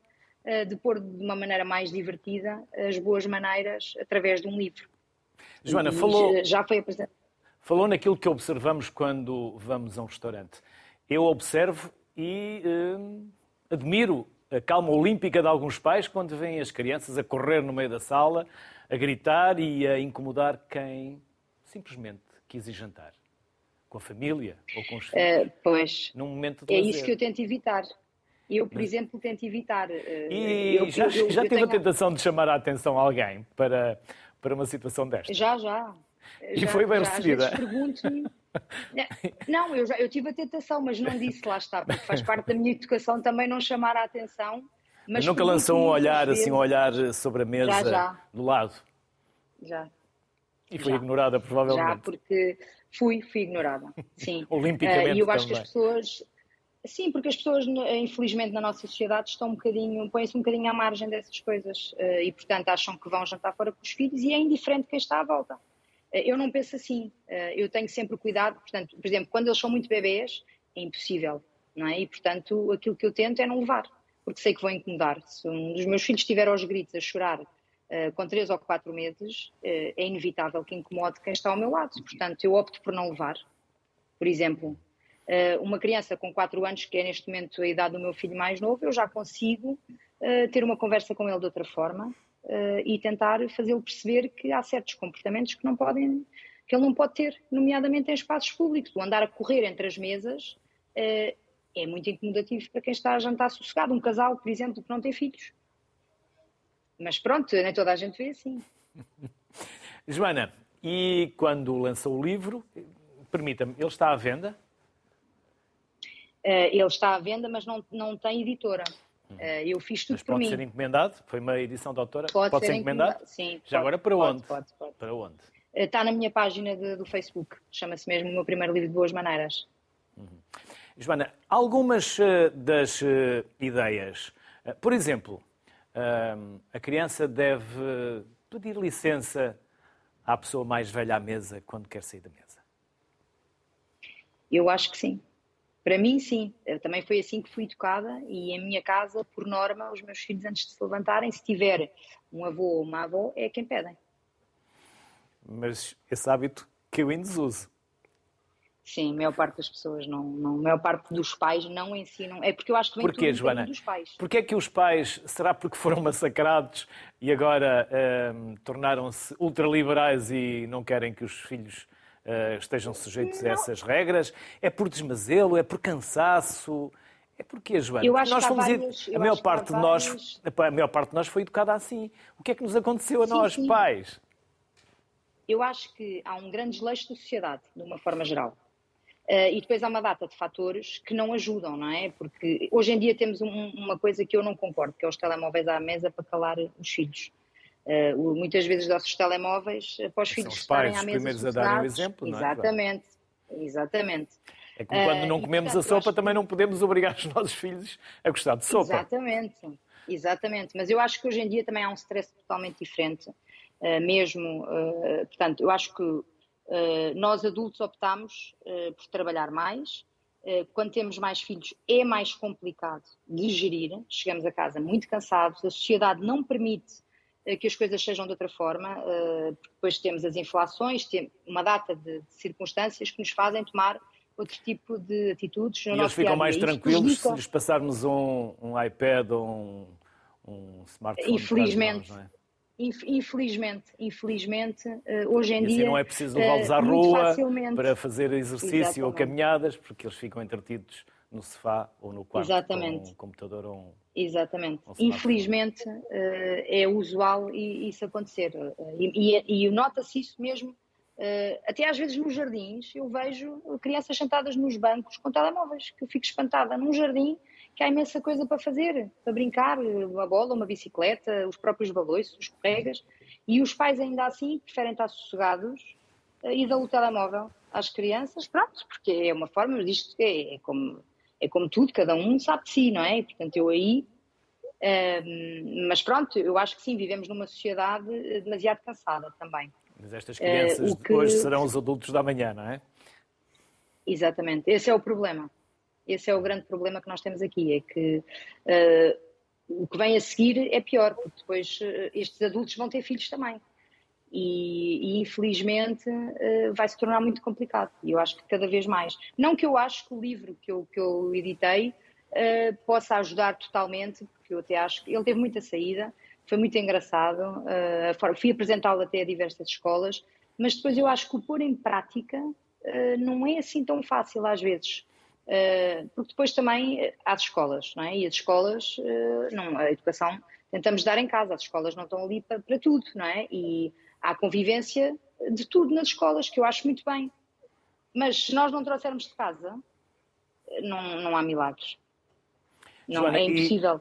de pôr de uma maneira mais divertida as boas maneiras através de um livro. Joana, e, falou, já foi apresentado. Falou naquilo que observamos quando vamos a um restaurante. Eu observo e eh, admiro a calma olímpica de alguns pais quando veem as crianças a correr no meio da sala, a gritar e a incomodar quem simplesmente quis ir jantar. Com a família ou com os filhos. Uh, pois. Num momento de É isso que eu tento evitar. Eu, por exemplo, tento evitar. Uh, e eu, já, eu, já eu teve tenho... a tentação de chamar a atenção a alguém para, para uma situação desta? Já, já. E já, foi bem recebida. pergunto-me. [LAUGHS] Não, eu, já, eu tive a tentação, mas não disse, lá está, porque faz parte da minha educação também não chamar a atenção. Mas nunca lançou um olhar, vezes, assim, um olhar sobre a mesa já, já. do lado? Já. E foi já. ignorada, provavelmente. Já, porque fui, fui ignorada, sim. [LAUGHS] Olimpicamente uh, E eu acho também. que as pessoas... Sim, porque as pessoas, infelizmente, na nossa sociedade estão um bocadinho, põem-se um bocadinho à margem dessas coisas uh, e, portanto, acham que vão jantar fora com os filhos e é indiferente quem está à volta. Uh, eu não penso assim. eu tenho sempre cuidado, portanto, por exemplo, quando eles são muito bebês, é impossível, não é? E, portanto, aquilo que eu tento é não levar, porque sei que vou incomodar. Se um dos meus filhos estiver aos gritos a chorar Uh, com três ou quatro meses, uh, é inevitável que incomode quem está ao meu lado. Portanto, eu opto por não levar. Por exemplo, uh, uma criança com quatro anos, que é neste momento a idade do meu filho mais novo, eu já consigo ter uma conversa com ele de outra forma e tentar fazê-lo perceber que há certos comportamentos que não podem, que ele não pode ter, nomeadamente em espaços públicos. O andar a correr entre as mesas é muito incomodativo para quem está a jantar sossegado. Um casal, por exemplo, que não tem filhos. Mas pronto, nem toda a gente vê assim. [LAUGHS] Joana, e quando lançou o livro, permita-me, ele está à venda? Uh, ele está à venda, mas não, não tem editora. Uh, eu fiz tudo mas por pode mim. Pode ser encomendado? Foi uma edição de autora? Pode, pode ser, ser encomendado? encomendado? Sim. Já pode, agora para pode, onde? Pode, pode. Para onde? Está na minha página de, do Facebook. Chama-se mesmo o meu primeiro livro de Boas Maneiras. Uhum. Joana, algumas das ideias, por exemplo, a criança deve pedir licença à pessoa mais velha à mesa quando quer sair da mesa? Eu acho que sim. Para mim, sim. Eu também foi assim que fui educada e em minha casa, por norma, os meus filhos, antes de se levantarem, se tiver um avô ou uma avó, é quem pedem. Mas esse hábito que eu em desuso. Sim, a maior parte das pessoas não, não, a maior parte dos pais não ensinam. É porque eu acho que vem Porquê, tudo Joana? dos pais. Porquê é que os pais, será porque foram massacrados e agora hum, tornaram-se ultraliberais e não querem que os filhos estejam sujeitos a essas regras? É por desmazelo? É por cansaço? É porque, Joana, eu acho nós fomos a maior parte de nós, a maior parte de nós foi educada assim. O que é que nos aconteceu a sim, nós, sim. pais? Eu acho que há um grande desleixo da sociedade, de uma forma geral. Uh, e depois há uma data de fatores que não ajudam, não é? Porque hoje em dia temos um, uma coisa que eu não concordo, que é os telemóveis à mesa para calar os filhos. Uh, muitas vezes dá-se os telemóveis para os São filhos os estarem pais à mesa primeiros a darem o exemplo, não é? Exatamente, exatamente. É como quando não comemos uh, portanto, a sopa, também não podemos obrigar os [LAUGHS] nossos filhos a gostar de sopa. Exatamente, exatamente. Mas eu acho que hoje em dia também há um stress totalmente diferente. mesmo, portanto, eu acho que Uh, nós adultos optamos uh, por trabalhar mais. Uh, quando temos mais filhos é mais complicado de gerir. Chegamos a casa muito cansados. A sociedade não permite que as coisas sejam de outra forma. depois temos as inflações, temos uma data de, circunstâncias que nos fazem tomar outro tipo de atitudes. No e eles ficam mais tranquilos se lhes passarmos um, um iPad ou um, um smartphone. Infelizmente. Nós, Infelizmente, infelizmente, eh, hoje em e assim dia. não é preciso levá-los à rua facilmente. para fazer exercício Exatamente. ou caminhadas, porque eles ficam entretidos no sofá ou no quarto Exatamente. com um computador ou um. Exatamente. Um Infelizmente é usual isso acontecer. E, e, e nota-se isso mesmo. Até às vezes nos jardins eu vejo crianças sentadas nos bancos com telemóveis, que eu fico espantada. Num jardim que há imensa coisa para fazer, para brincar, uma bola, uma bicicleta, os próprios balões, os corregas, e os pais ainda assim preferem estar sossegados eh, e dão o telemóvel às crianças, pronto, porque é uma forma, disto é, é, como, é como tudo, cada um sabe de si, não é? E, portanto, eu aí, ehm, mas pronto, eu acho que sim, vivemos numa sociedade demasiado cansada também. Mas estas crianças uh, que... hoje serão os adultos da manhã, não é? Exatamente, esse é o problema. Esse é o grande problema que nós temos aqui, é que uh, o que vem a seguir é pior, porque depois estes adultos vão ter filhos também. E, e, infelizmente vai se tornar muito complicado. E eu acho que cada vez mais. Não que eu acho que o livro que eu, que eu editei uh, possa ajudar totalmente, porque eu até acho que ele teve muita saída, foi muito engraçado. Uh, fui apresentá-lo até a diversas escolas, mas depois eu acho que o pôr em prática não é assim tão fácil às vezes. Porque depois também há as escolas, não é? E as escolas, não, a educação tentamos dar em casa, as escolas não estão ali para, para tudo, não é? E há convivência de tudo nas escolas, que eu acho muito bem. Mas se nós não trouxermos de casa, não, não há milagres. Não, Joana, é impossível.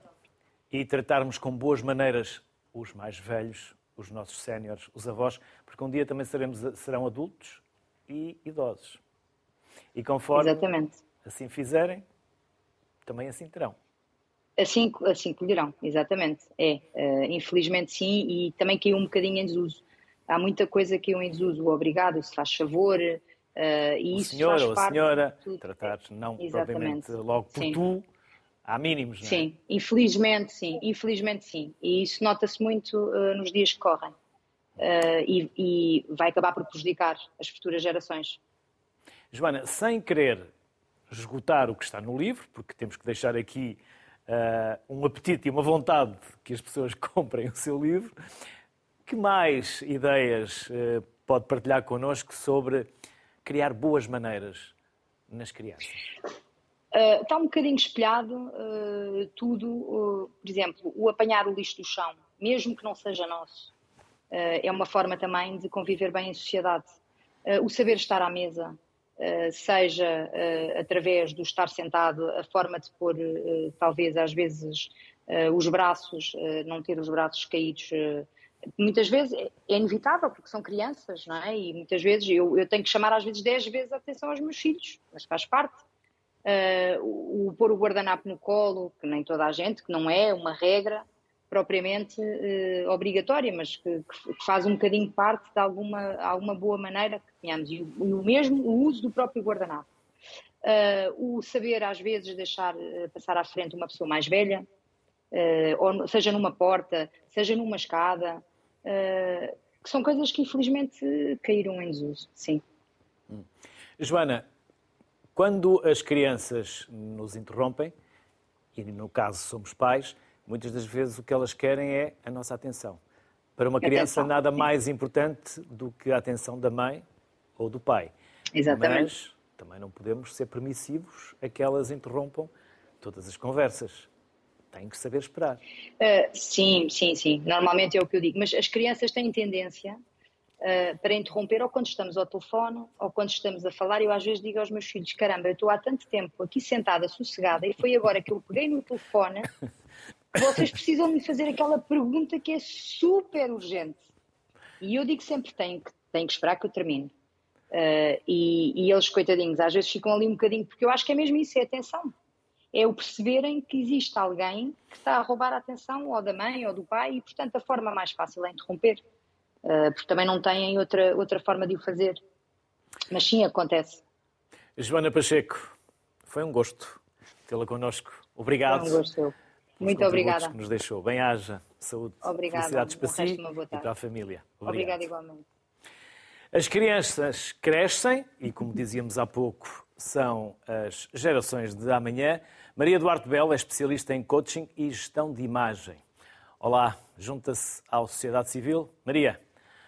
E, e tratarmos com boas maneiras os mais velhos, os nossos séniores, os avós, porque um dia também seremos, serão adultos e idosos. E conforme Exatamente. assim fizerem, também assim terão. Assim, assim colherão, exatamente. É, uh, infelizmente sim, e também caiu um bocadinho em desuso. Há muita coisa que caiu em desuso. O obrigado, se faz favor, uh, e o isso senhor faz ou a senhora, tratar não exatamente. propriamente logo por sim. tu, Há mínimos, não é? Sim, infelizmente sim, infelizmente sim. E isso nota-se muito uh, nos dias que correm. Uh, e, e, vai acabar por prejudicar as futuras gerações. Joana, sem querer esgotar o que está no livro, porque temos que deixar aqui um apetite e uma vontade que as pessoas [LAUGHS] comprem o seu livro, que mais ideias pode partilhar connosco sobre criar boas maneiras nas crianças? Uh, está um bocadinho espelhado uh, tudo, uh, por exemplo, o apanhar o lixo do chão, mesmo que não seja nosso, é uma forma também de conviver bem em sociedade. o saber estar à mesa, seja através do estar sentado, a forma de pôr, talvez às vezes, os braços, não ter os braços caídos. Muitas vezes é, é inevitável, porque são crianças, não é? E muitas vezes eu, eu tenho que chamar, às vezes, 10 vezes a atenção aos meus filhos, mas faz parte uh, o, o, pôr o guardanapo no colo, que nem toda a gente, que não é uma regra propriamente uh, obrigatória, mas que, que, faz um bocadinho parte de alguma, alguma boa maneira que tenhamos. E o, e o mesmo o uso do próprio guardanapo. Uh, o saber, às vezes, deixar passar à frente uma pessoa mais velha, ou seja numa porta, seja numa escada, que são coisas que infelizmente caíram em desuso, sim. Hum. Joana, quando as crianças nos interrompem, e no caso somos pais, muitas das vezes o que elas querem é a nossa atenção. Para uma criança, atenção, nada sim. mais importante do que a atenção da mãe ou do pai. Exatamente. Mas também não podemos ser permissivos a que elas interrompam todas as conversas. Têm que saber esperar. Uh, sim, sim, sim. Normalmente é o que eu digo. Mas as crianças têm tendência uh, para interromper ou quando estamos ao telefone ou quando estamos a falar. Eu às vezes digo aos meus filhos: caramba, eu estou há tanto tempo aqui sentada, sossegada, e foi agora que eu peguei no telefone. [LAUGHS] Vocês precisam me fazer aquela pergunta que é super urgente. E eu digo sempre: tenho que, tenho que esperar que eu termine. Uh, e, e, eles, coitadinhos, às vezes ficam ali um bocadinho, porque eu acho que é mesmo isso: é atenção. É o perceberem que existe alguém que está a roubar a atenção, ou da mãe ou do pai, e portanto a forma mais fácil é interromper. Ah, porque também não têm outra, outra forma de o fazer. Mas sim, acontece. Joana Pacheco, foi um gosto tê-la connosco. Obrigado. Foi um gosto. Muito obrigada. que nos deixou. Bem-haja, saúde, obrigada. felicidades para si e para a família. Obrigado. Obrigada igualmente. As crianças crescem e, como dizíamos há pouco, são as gerações de amanhã. Maria Duarte Belo é especialista em coaching e gestão de imagem. Olá, junta-se à sociedade civil. Maria,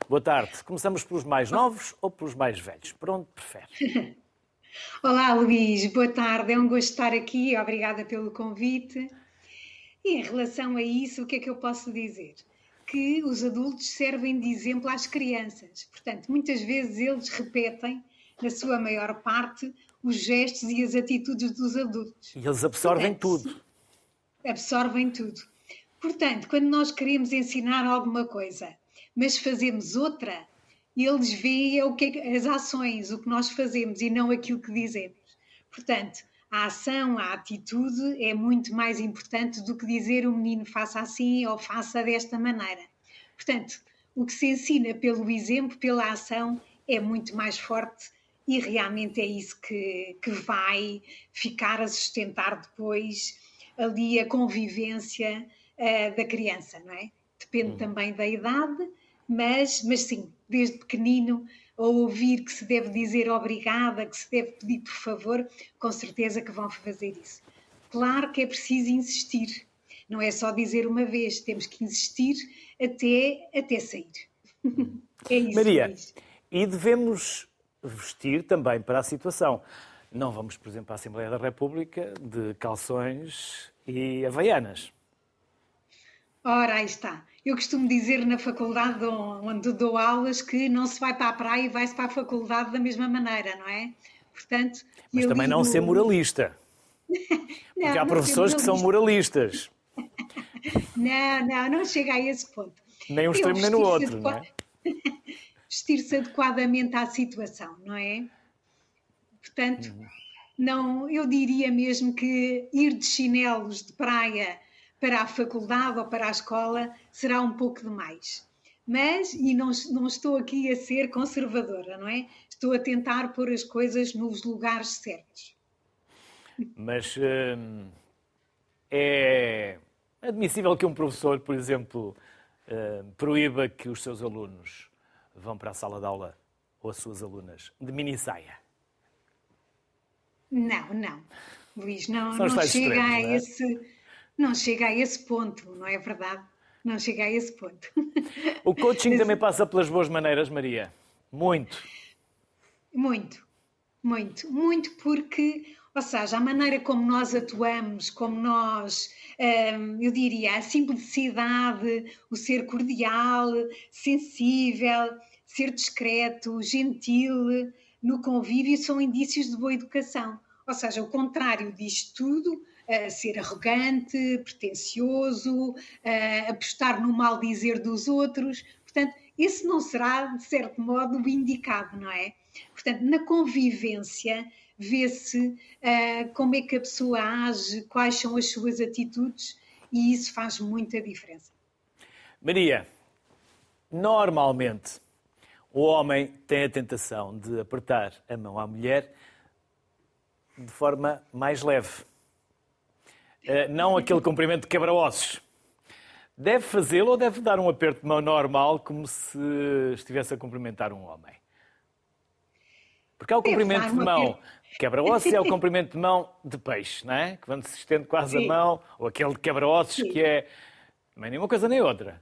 Boa tarde. Começamos pelos mais novos ou pelos mais velhos? Por onde prefere? [LAUGHS] Olá, Luís. Boa tarde. É um gosto estar aqui. Obrigada pelo convite. E em relação a isso, o que é que eu posso dizer? Que os adultos servem de exemplo às crianças. Portanto, muitas vezes eles repetem, na sua maior parte, os gestos e as atitudes dos adultos. E eles absorvem Portanto, tudo. Absorvem tudo. Portanto, quando nós queremos ensinar alguma coisa mas fazemos outra, eles veem o que é, as ações, o que nós fazemos e não aquilo que dizemos. Portanto, a ação, a atitude é muito mais importante do que dizer o menino faça assim ou faça desta maneira. Portanto, o que se ensina pelo exemplo, pela ação, é muito mais forte e realmente é isso que, que vai ficar a sustentar depois ali a convivência uh, da criança, não é? Depende uhum. também da idade, mas, mas sim, desde pequenino, a ouvir que se deve dizer obrigada, que se deve pedir por favor, com certeza que vão fazer isso. Claro que é preciso insistir, não é só dizer uma vez, temos que insistir até, até sair. [LAUGHS] É isso. Maria, e devemos vestir também para a situação. Não vamos, por exemplo, à Assembleia da República de calções e havaianas. Ora, aí está. Eu costumo dizer na faculdade onde dou aulas que não se vai para a praia e vai-se para a faculdade da mesma maneira, não é? Portanto, Mas também digo... [LAUGHS] não ser moralista. não, Porque há professores que são moralistas. [LAUGHS] não, não, não chega a esse ponto. Nem um extremo nem no outro, não é? [LAUGHS] vestir-se adequadamente à situação, não é? Portanto, uhum. não, eu diria mesmo que ir de chinelos de praia para a faculdade ou para a escola será um pouco demais. Mas, e não, não estou aqui a ser conservadora, não é? Estou a tentar pôr as coisas nos lugares certos. Mas hum, é admissível que um professor, por exemplo, hum, proíba que os seus alunos vão para a sala de aula ou as suas alunas de mini saia? Não, não. Luís, não, não chega extremos, a não é? esse não chega a esse ponto, não é verdade? Não chega a esse ponto. O coaching também passa pelas boas maneiras, Maria. Muito. Muito, muito, muito, porque, ou seja, a maneira como nós atuamos, como nós, hum, eu diria, a simplicidade, o ser cordial, sensível, ser discreto, gentil no convívio são indícios de boa educação. Ou seja, o contrário disto tudo ser arrogante, pretencioso, apostar no mal dizer dos outros. Portanto, esse não será, de certo modo, o indicado, não é? Portanto, na convivência, vê-se uh, como é que a pessoa age, quais são as suas atitudes e isso faz muita diferença. Maria, normalmente o homem tem a tentação de apertar a mão à mulher de forma mais leve. Eh, não aquele cumprimento de quebra-ossos. Deve fazê-lo ou deve dar um aperto de mão normal, como se estivesse a cumprimentar um homem? Porque há o cumprimento de mão quebra-ossos há o [LAUGHS] cumprimento de mão de peixe, não é? Que quando se estende quase Sim. a mão, ou aquele de quebra-ossos que é nem uma coisa nem outra.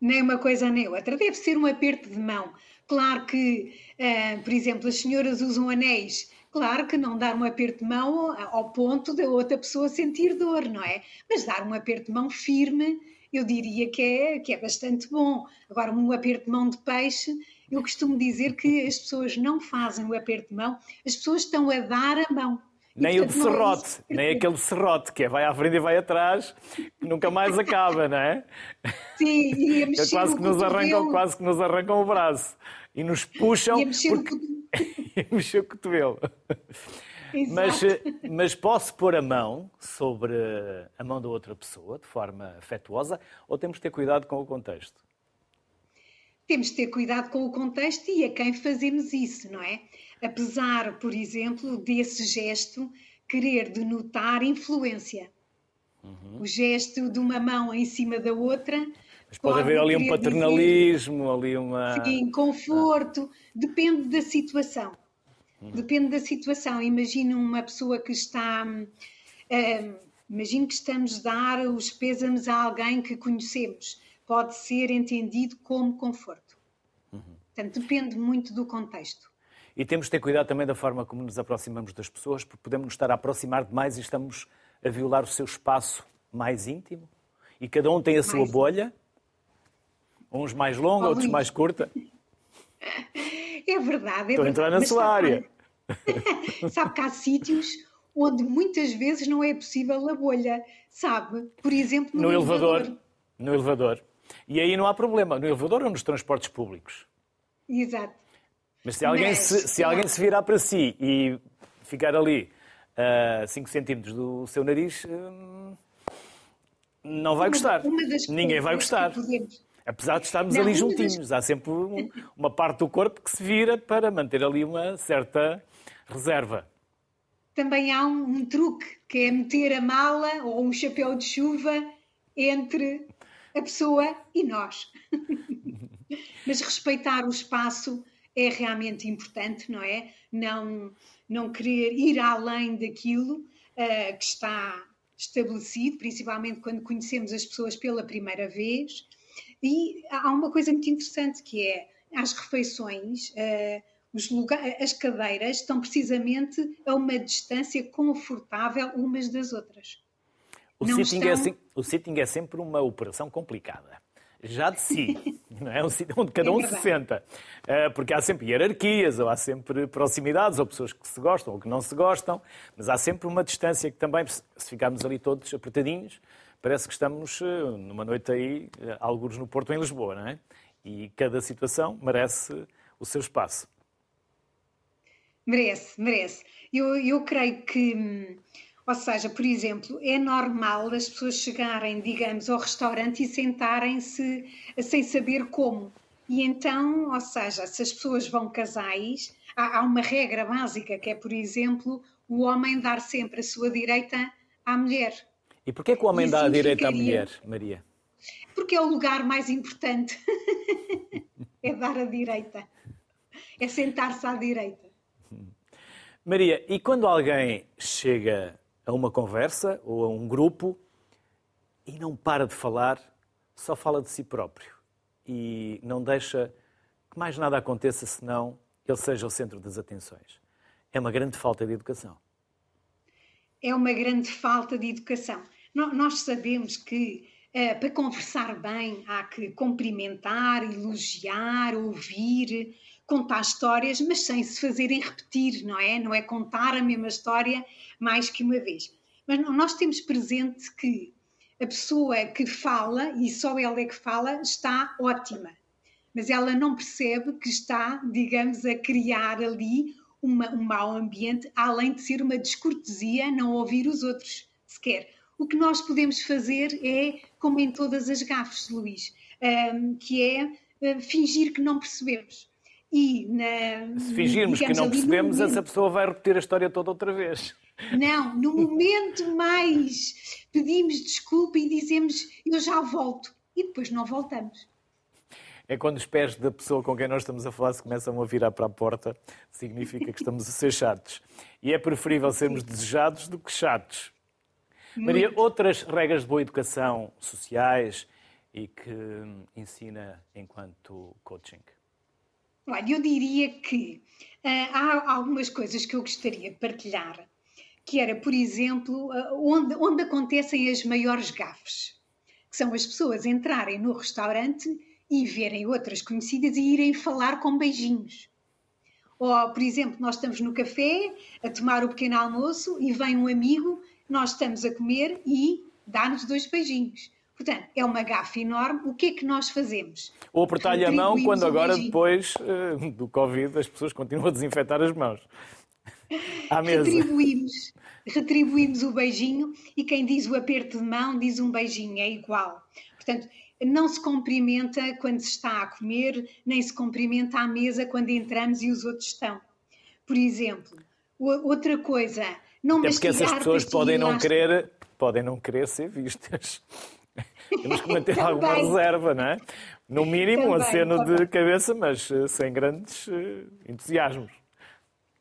Nem uma coisa nem outra. Deve ser um aperto de mão. Claro que, uh, por exemplo, as senhoras usam anéis Claro que não dar um aperto de mão ao ponto da outra pessoa sentir dor, não é? Mas dar um aperto de mão firme, eu diria que é, que é bastante bom. Agora, um aperto de mão de peixe, eu costumo dizer que as pessoas não fazem o aperto de mão, as pessoas estão a dar a mão. Nem o de é serrote, é nem aquele serrote, que é vai à frente e vai atrás, que nunca mais acaba, não é? Sim, e a mexer quase que nos arrancam, Quase que nos arrancam o braço e nos puxam. E a mexer porque... [LAUGHS] mexer o cotovelo. Mas, mas posso pôr a mão sobre a mão da outra pessoa de forma afetuosa ou temos de ter cuidado com o contexto? Temos de ter cuidado com o contexto e a quem fazemos isso, não é? Apesar, por exemplo, desse gesto querer denotar influência. Uhum. O gesto de uma mão em cima da outra. Mas pode, haver ali um paternalismo, dizer, ali uma. Sim, conforto, ah. depende da situação. Depende da situação. Imagina uma pessoa que está. Uh, imagino que estamos a dar os pêsames a alguém que conhecemos. Pode ser entendido como conforto. Uhum. Portanto, depende muito do contexto. E temos de ter cuidado também da forma como nos aproximamos das pessoas, porque podemos nos estar a aproximar demais e estamos a violar o seu espaço mais íntimo. E cada um tem a sua mais... bolha, uns mais longa, outros mais curta. É verdade. É Estou a entrar na Mas sua área. [LAUGHS] sabe que há sítios onde muitas vezes não é possível a bolha, sabe? Por exemplo, no, no elevador. elevador. No elevador. E aí não há problema, no elevador ou nos transportes públicos. Exato. Mas se alguém, Mas, se, se, alguém se virar para si e ficar ali a uh, 5 centímetros do seu nariz, uh, não vai uma, gostar. Uma Ninguém vai gostar. Apesar de estarmos não, ali juntinhos, das... há sempre um, uma parte do corpo que se vira para manter ali uma certa reserva. Também há um, um, truque, que é meter a mala ou um chapéu de chuva entre a pessoa e nós. [LAUGHS] Mas respeitar o espaço é realmente importante, não é? Não, não querer ir além daquilo uh, que está estabelecido, principalmente quando conhecemos as pessoas pela primeira vez. E há uma coisa muito interessante que é as refeições, uh, os lugares, as cadeiras estão precisamente a uma distância confortável umas das outras. O sitting, é estão... é, o sitting é sempre uma operação complicada já de si, [LAUGHS] não é? Um sítio onde cada é um se senta. Eh, porque há sempre hierarquias, ou há sempre proximidades, ou pessoas que se gostam ou que não se gostam, mas há sempre uma distância que também, se ficarmos ali todos apertadinhos, parece que estamos eh, numa noite aí, eh, alguns no Porto ou em Lisboa, não é? E cada situação merece o seu espaço. Merece, merece. Eu, eu creio que hum, ou seja, por exemplo, é normal as pessoas chegarem, digamos, ao restaurante e sentarem-se sem saber como. E então, ou seja, se as pessoas vão casais, há, há uma regra básica que é, por exemplo, o homem dar sempre a sua direita à mulher. E porquê que o homem dá a direita à mulher, Maria? Porque é o lugar mais importante. [LAUGHS] é dar a direita. É sentar-se à direita. Maria, e quando alguém chega a uma conversa ou a um grupo e não para de falar, só fala de si próprio e não deixa que mais nada aconteça senão ele seja o centro das atenções. É uma grande falta de educação. É uma grande falta de educação. Nós sabemos que uh, para conversar bem há que cumprimentar, elogiar, ouvir, contar histórias, mas sem se fazerem repetir, não é? Não é contar a mesma história mais que uma vez. Mas nós temos presente que a pessoa que fala, e só ela é que fala, está ótima. Mas ela não percebe que está, digamos, a criar ali uma, um mau ambiente, além de ser uma descortesia não ouvir os outros sequer. O que nós podemos fazer é, como em todas as gafes, Luís, um, que é uh, fingir que não percebemos. E na, Se fingirmos que não percebemos, momento, essa pessoa vai repetir a história toda outra vez. Não, no momento mais pedimos desculpa e dizemos eu já volto e depois não voltamos. É quando os pés da pessoa com quem nós estamos a falar se começam a virar para a porta, significa que estamos a ser chatos. E é preferível sermos desejados do que chatos. Muito. Maria, outras regras de boa educação sociais e que ensina enquanto coaching? Olha, eu diria que uh, há algumas coisas que eu gostaria de partilhar, que era, por exemplo, uh, onde, onde acontecem as maiores gafes, que são as pessoas entrarem no restaurante e verem outras conhecidas e irem falar com beijinhos. Ou, por exemplo, nós estamos no café a tomar o pequeno almoço e vem um amigo, nós estamos a comer e dá-nos dois beijinhos. Portanto, é uma gafa enorme. O que é que nós fazemos? Ou apertar-lhe a mão quando agora, depois uh, do Covid, as pessoas continuam a desinfetar as mãos. À mesa. Retribuímos, retribuímos o beijinho e quem diz o aperto de mão diz um beijinho, é igual. Portanto, não se cumprimenta quando se está a comer, nem se cumprimenta à mesa quando entramos e os outros estão. Por exemplo, outra coisa, não Até porque essas pessoas podem não, querer, podem não querer ser vistas. Temos que manter [LAUGHS] alguma reserva, não é? No mínimo, Também, um aceno de cabeça, mas eh, sem grandes uh, entusiasmos.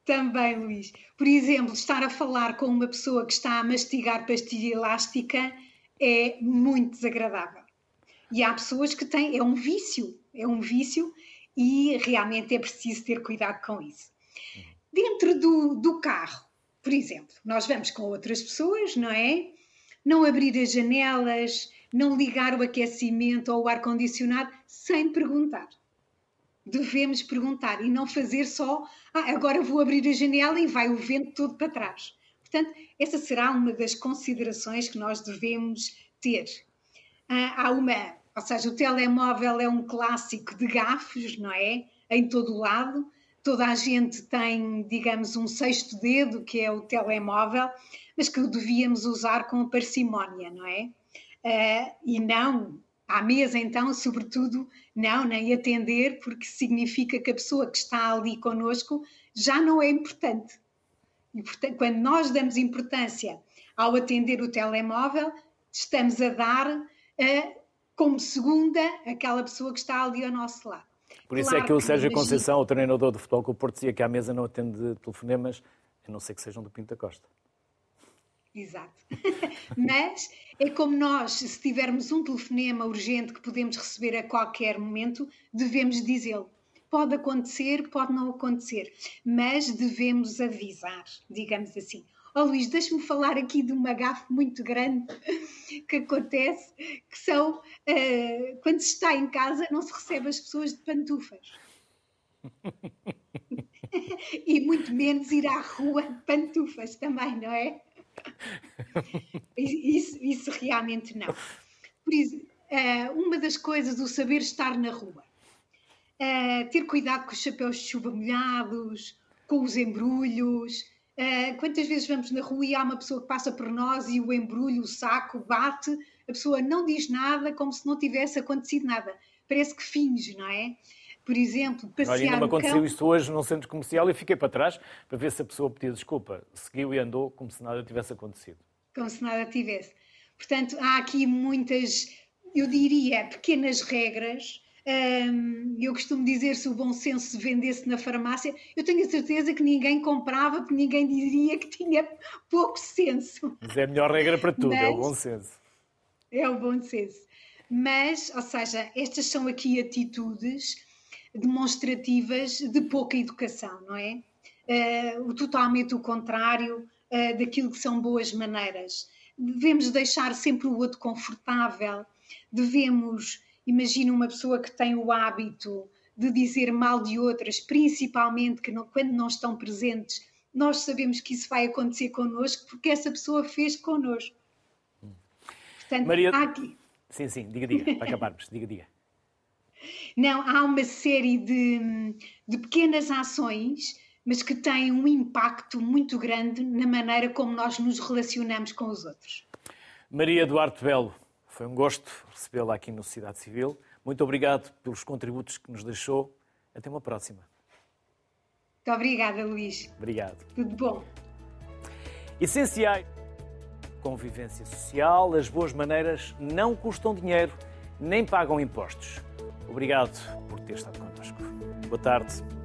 Também, Luís. Por exemplo, estar a falar com uma pessoa que está a mastigar pastilha elástica é muito desagradável. E há pessoas que têm, é um vício, é um vício e realmente é preciso ter cuidado com isso. Dentro do, do carro, por exemplo, nós vamos com outras pessoas, não é? Não abrir as janelas, não ligar o aquecimento ou o ar-condicionado sem perguntar. Devemos perguntar e não fazer só, ah, agora vou abrir a janela e vai o vento todo para trás. Portanto, essa será uma das considerações que nós devemos ter. Ah, há uma, ou seja, o telemóvel é um clássico de gafos, não é? Em todo o lado. Toda a gente tem, digamos, um sexto dedo, que é o telemóvel, mas que o devíamos usar com parcimónia, não é? Uh, e não à mesa, então, sobretudo, não, nem atender, porque significa que a pessoa que está ali conosco já não é importante. E, portanto, quando nós damos importância ao atender o telemóvel, estamos a dar uh, como segunda aquela pessoa que está ali ao nosso lado. Por isso é claro é que o Sérgio imagino... Conceição, o treinador de futebol com o Porto, dizia que à mesa não atende telefonemas, a não ser que sejam do Pinto da Costa. Exato. [LAUGHS] Mas é como nós, se tivermos um telefonema urgente que podemos receber a qualquer momento, devemos dizê-lo. Pode acontecer, pode não acontecer, mas devemos avisar, digamos assim. Oh Luís, deixa-me falar aqui de uma gafe muito grande [LAUGHS] que acontece, que são uh, quando se está em casa não se recebe as pessoas de pantufas. [LAUGHS] e muito menos ir à rua de pantufas também, não é? Isso, isso realmente não. Por isso, uh, uma das coisas, o saber estar na rua. Uh, ter cuidado com os chapéus de chuva molhados, com os embrulhos. Uh, quantas vezes vamos na rua e há uma pessoa que passa por nós e o embrulho, o saco, bate, a pessoa não diz nada como se não tivesse acontecido nada. Parece que finge, não é? Por exemplo, passear Olha, ainda me aconteceu isto hoje num centro comercial e fiquei para trás para ver se a pessoa pedia desculpa. Seguiu e andou como se nada tivesse acontecido. Como se nada tivesse. Portanto, há aqui muitas, eu diria, pequenas regras. Eu costumo dizer se o bom senso se vendesse na farmácia, eu tenho a certeza que ninguém comprava, porque ninguém diria que tinha pouco senso. Mas é a melhor regra para tudo, Mas, é o bom senso. É o bom senso. Mas, ou seja, estas são aqui atitudes demonstrativas de pouca educação, não é? Uh, totalmente o contrário uh, daquilo que são boas maneiras. Devemos deixar sempre o outro confortável, devemos, imagina uma pessoa que tem o hábito de dizer mal de outras, principalmente que não, quando não estão presentes, nós sabemos que isso vai acontecer connosco porque essa pessoa fez connosco. Portanto, Maria... aqui... Sim, sim, diga, diga, para acabarmos, diga, diga. Não, há uma série de, de pequenas ações, mas que têm um impacto muito grande na maneira como nós nos relacionamos com os outros. Maria Duarte Belo, foi um gosto recebê-la aqui no Cidade Civil. Muito obrigado pelos contributos que nos deixou. Até uma próxima. Muito obrigada, Luís. Obrigado. Tudo bom. Essenciais. Convivência social, as boas maneiras não custam dinheiro nem pagam impostos. Obrigado por ter estado connosco. Boa tarde.